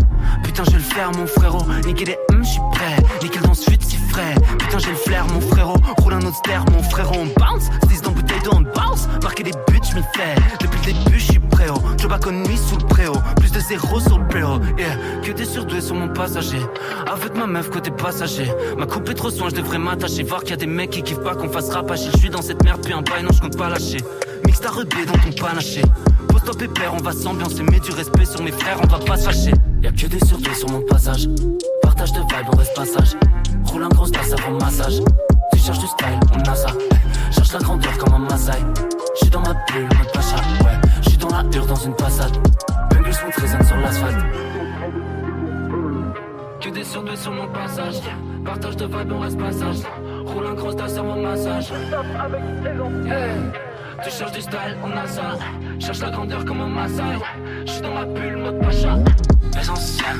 Putain, j'ai le flair, mon frérot. Niquer les hum, j'suis prêt. Nickel dans suite, si frais. Putain, j'ai le flair, mon frérot. Roule un autre ster, mon frérot. On bounce. 10 dans bouteille d'eau, on bounce. Marquer des buts, j'm'y fais. Depuis le début, j'suis prêt. Oh. Job à nuit sous le préau. Plus de zéro sur le préau. Yeah, que des surdoués sur mon passager. Avec ma meuf côté passager. Ma coupe est trop soin, je devrais m'attacher. Voir qu'il y a des mecs qui kiffent pas qu'on fasse rapacher. Je suis dans cette merde, puis un bail, non, je compte pas lâcher. Mix ta rebelle dans ton panaché. Pose toi pépère, on va s'ambiancer. Mets du respect sur mes frères, on va pas se fâcher. Y'a que des surdoués sur mon passage. Partage de vibe, on reste passage. Roule un gros tasse avant massage. Tu cherches du style, on a ça. Cherche la grandeur comme un Maasai. J'suis dans ma bulle, mode pacha. Ouais, j'suis dans la hurle dans une passade. Bengals smooth résonne sur l'asphalte. Que des surdoués sur mon passage. Partage de vibe, on reste passage. Roule un gros tasse avant massage. Yeah. Tu cherches du style, on a ça. Cherche la grandeur comme un Maasai. J'suis dans ma bulle, mode pacha. Essentiel,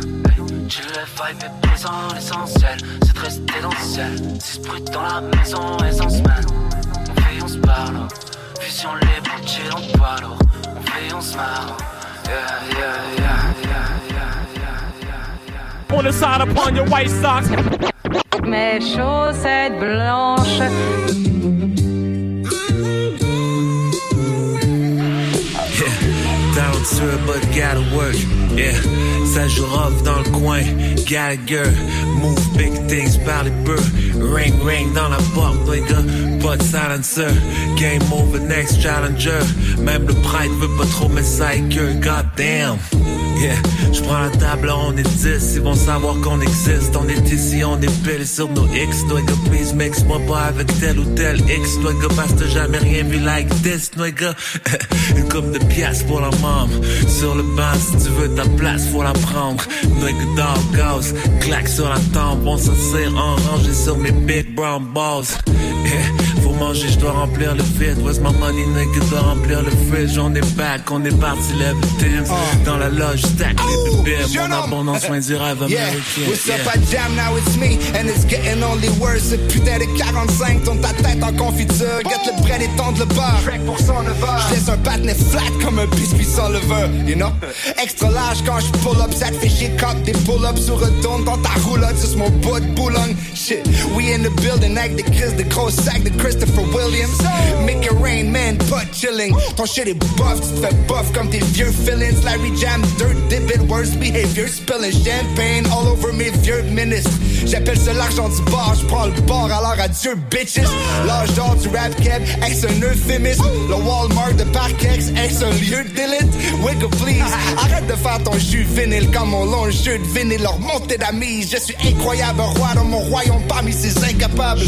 chill le vibe est présent, l'essentiel, c'est de rester dans le ciel. Six brutes dans la maison, et en semaine. On fait, on se parle, vision libre, on chill, on poids lourd. On fait, on se marre. Yeah, yeah, yeah, yeah, yeah, yeah. On the side upon your white socks. Mes chaussettes blanches. Down but gotta work. Yeah, ça dans le coin. Gallagher, move big things par les beurs. Ring, ring dans la porte. Pas de silencer. Game over, next challenger. Même le prêtre veut pas trop me God Goddamn. Yeah, j'prends la table, on est 10, ils vont savoir qu'on existe. On est ici, on est pile sur nos X. Nigga, please mix moi pas avec tel ou tel X. Nigga, t'as jamais rien vu like this, nigga. [laughs] Une coupe de pièces pour la mom. Sur le banc, si tu veux ta place, faut la prendre. Nigga, dog ghost, claque sur la tempe. On s'assire en rangé sur mes big brown balls. Manger, je dois remplir le vide. Where's my money, nigga, dois remplir le fridge. On est back, on est parti, lève Tim. Dans la loge, stack les bébés. Mon abondance, soin du rêve américain. what's up, I jam, now it's me, and it's getting only worse. Putain de 45 tourne ta tête en confiture. Get le bread et tendre le beurre. Je laisse un patinet flat comme un biscuit sans levure, you know? [laughs] Extra large quand je pull up, ça te fait chier cop des pull-ups sur retourne dans ta roulotte, sur mon bout de boulogne. Shit, we in the building, avec des Chris, de gros sacs de Christopher Williams. Make it rain, man, butt chilling. Ton shit est buff, tu te fais buff comme tes vieux feelings. Larry Jam, dirt, dip it, worst behavior. Spilling champagne all over mes vieux ministres. J'appelle ça l'argent du bar, je prends le bord, alors adieu, bitches. L'âge d'or du rap cap, ex un euphémisme. Le Walmart de Parkex, ex un lieu d'élite. Wiggle please, arrête de faire ton jus vinyle comme mon long jeu de vinyle. Leur montée d'amis, je suis incroyable, roi dans mon royaume parmi ces incapables.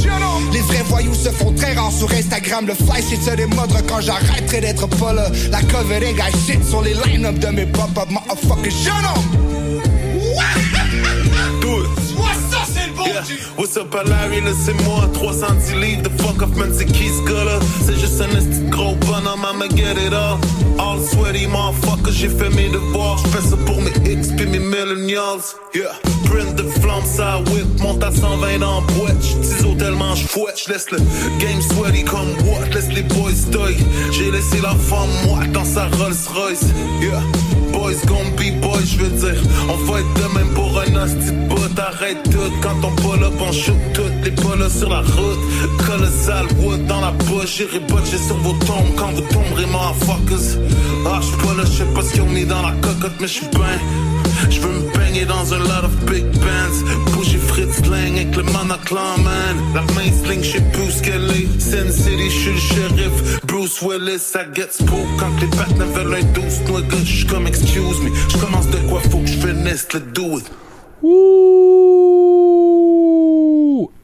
Les vrais voyous se font très sur Instagram. Le fly shit se démodre quand j'arrêterai d'être pas. La covering, I shit sur les line-up de mes pop-up, motherfucker, jeune homme. What's up à là c'est moi 310 livres, the fuck off man c'est qui ce gars là C'est juste un esti gros bonhomme, I'ma get it all All sweaty motherfucker, j'ai fait mes devoirs J'fais ça pour mes X pis mes millennials Yeah. Print de flamme, ça whip, monte à 120 dans boîte. J'tise tellement j'fouette, j'laisse le game sweaty comme what? Laisse les boys deuil, j'ai laissé la femme moi dans sa Rolls Royce. Yeah. Boys gon' be boys, je veux dire. On va être de même pour un hostie de Arrête tout. Quand on pull up, on shoot toutes les polos sur la route. Colossal wood dans la bouche. J'irai botcher sur vos tombes quand vous tomberez motherfuckers. Ah j'suis pas là, j'sais pas ce ont mis dans la cocotte mais j'suis ben J'veux me baigner dans un lot of big bands. Bouger Fritz Lang avec le monoclan man. La main sling, j'sais plus ce qu'elle est. Sin City, j'suis le shérif. Bruce Willis, ça get spook Quand les pattes veulent un douce. Nigga J'suis comme excuse me J'commence de quoi faut que j'finisse, let's do it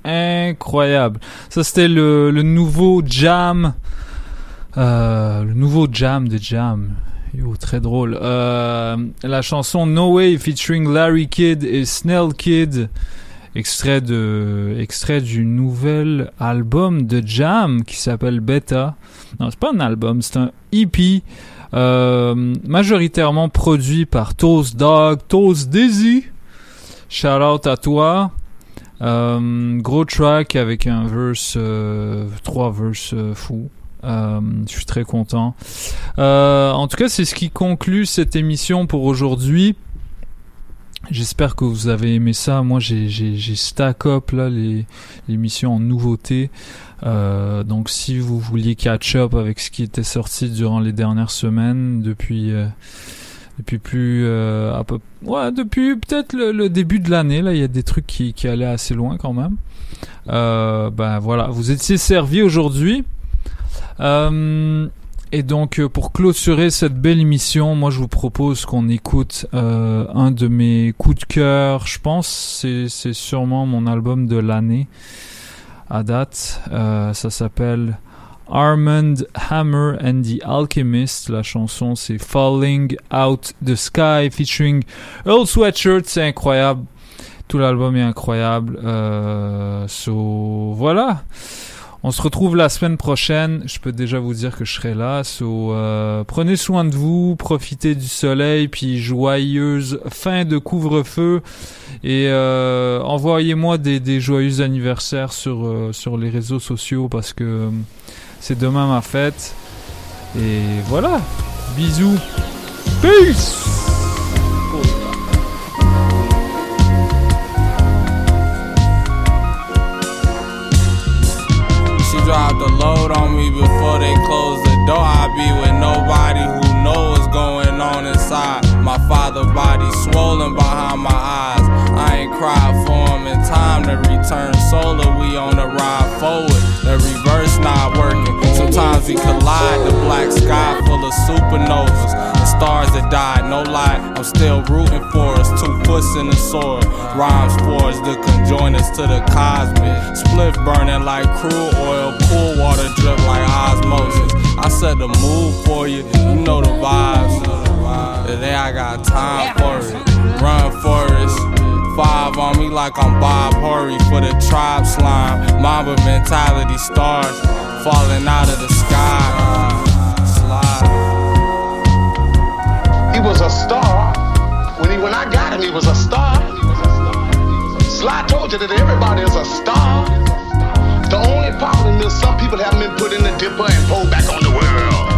incroyable. Ça c'était le, nouveau Jam, euh, le nouveau Jam de Jam. Yo, très drôle. Euh, la chanson No Way featuring Larry Kidd et Snell Kid, extrait de, extrait du nouvel album de Jam qui s'appelle Beta. Non, c'est pas un album, c'est un EP. euh, majoritairement produit par Toast Dog, Toast Dizzy. Shout out à toi. Euh, gros track avec un verse, euh, trois verses euh, fous. Euh, je suis très content. Euh, en tout cas, c'est ce qui conclut cette émission pour aujourd'hui. J'espère que vous avez aimé ça. Moi, j'ai, stack up là l'émission en nouveauté. Euh, donc, si vous vouliez catch up avec ce qui était sorti durant les dernières semaines, depuis depuis plus euh, ouais depuis peut-être le, début de l'année là il y a des trucs qui, qui allaient assez loin quand même. Euh, ben voilà. Vous étiez servi aujourd'hui. Euh, et donc pour clôturer cette belle émission moi je vous propose qu'on écoute un de mes coups de cœur. Je pense c'est c'est sûrement mon album de l'année à date. Ça s'appelle Armand Hammer and the Alchemist. La chanson c'est Falling Out the Sky featuring Earl Sweatshirt. C'est incroyable. Tout l'album est incroyable. Euh, so, voilà. On se retrouve la semaine prochaine. Je peux déjà vous dire que je serai là. So, euh, prenez soin de vous, profitez du soleil, puis joyeuse fin de couvre-feu. Et euh, envoyez-moi des, joyeux anniversaires sur, sur les réseaux sociaux parce que c'est demain ma fête. Et voilà. Bisous. Peace. Load on me before they closed the door. Be with nobody who going on inside. My father body swollen behind my eyes. I ain't time to return solar. We on the ride forward. The reverse not working. Sometimes we collide. The black sky full of supernovas The stars that died. No lie, I'm still rooting for us. Two puss in the soil. Rhymes for us to conjoin us to the cosmic. Split burning like crude oil. Cool water drip like osmosis. I set the mood for you. You know the vibes. Today I got time for it. Run Forest. Five on me like I'm Bob Hurry for the tribe slime. Mamba mentality stars. falling out of the sky. Slide. He was a star. When he when I got him, he was a star. Sly told you that everybody is a star. The only problem is some people haven't been put in the dipper and pulled back on the world.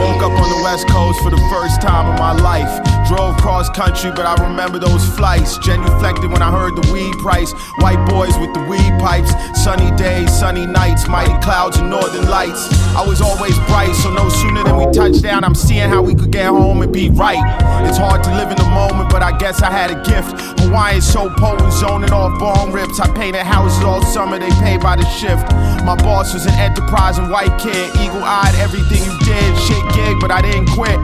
Woke up on the west coast for the first time in my life. Drove cross country, but I remember those flights. Genuflected when I heard the weed price. White boys with the weed pipes. Sunny days, sunny nights, mighty clouds and northern lights. I was always bright, so no sooner than we touched down, I'm seeing how we could get home and be right. It's hard to live in the moment, but I guess I had a gift. Hawaiian so potent, zoning off bone rips. I painted houses all summer, they pay by the shift. My boss was an enterprising white kid, eagle eyed, everything you did. Shit gig, but I didn't quit.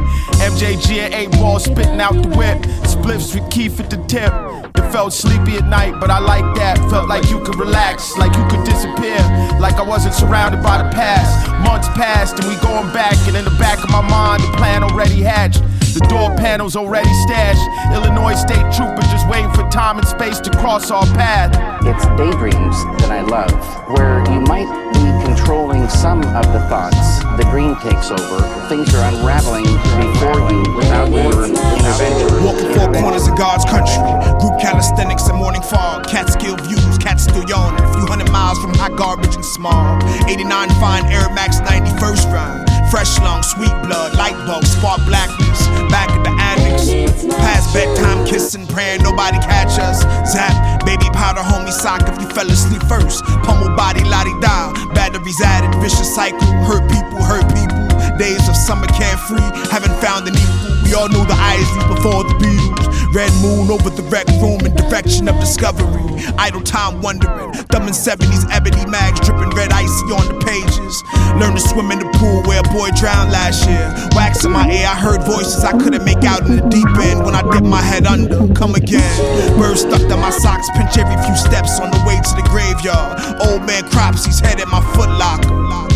MJG and 8 ball out the whip. Spliffs with Keith at the tip. It felt sleepy at night, but I like that. Felt like you could relax, like you could disappear. Like I wasn't surrounded by the past. Months passed and we going back, and in the back of my mind, the plan already hatched. The door panels already stashed. Illinois state trooper just waiting for time and space to cross our path. It's daydreams that I love, where you might be controlling some of the thoughts. The green takes over. Things are unraveling before you without your intervention. Walking four corners of God's country. Group calisthenics and morning fog. Catskill views, cats still yawning. A few hundred miles from hot garbage and smog. 89 fine Air Max 91st run. Fresh lung, sweet blood, light bulb, spark blackness. Back at the annex. Past bedtime kissing, praying nobody catch us. Zap, baby powder, homie sock if you fell asleep first. Pummel body, lottie da. Batteries added, vicious cycle. Hurt people, hurt people. Days of summer carefree, haven't found an equal. We all know the Isleys before the Beatles. Red moon over the rec room in direction of discovery. Idle time wondering. Thumbing 70s ebony mags dripping red icy on the pages. Learn to swim in the pool where a boy drowned last year. Wax in my ear, I heard voices I couldn't make out in the deep end. When I dipped my head under, come again. Birds stuck to my socks, pinch every few steps on the way to the graveyard. Old man crops, he's head in my foot locker.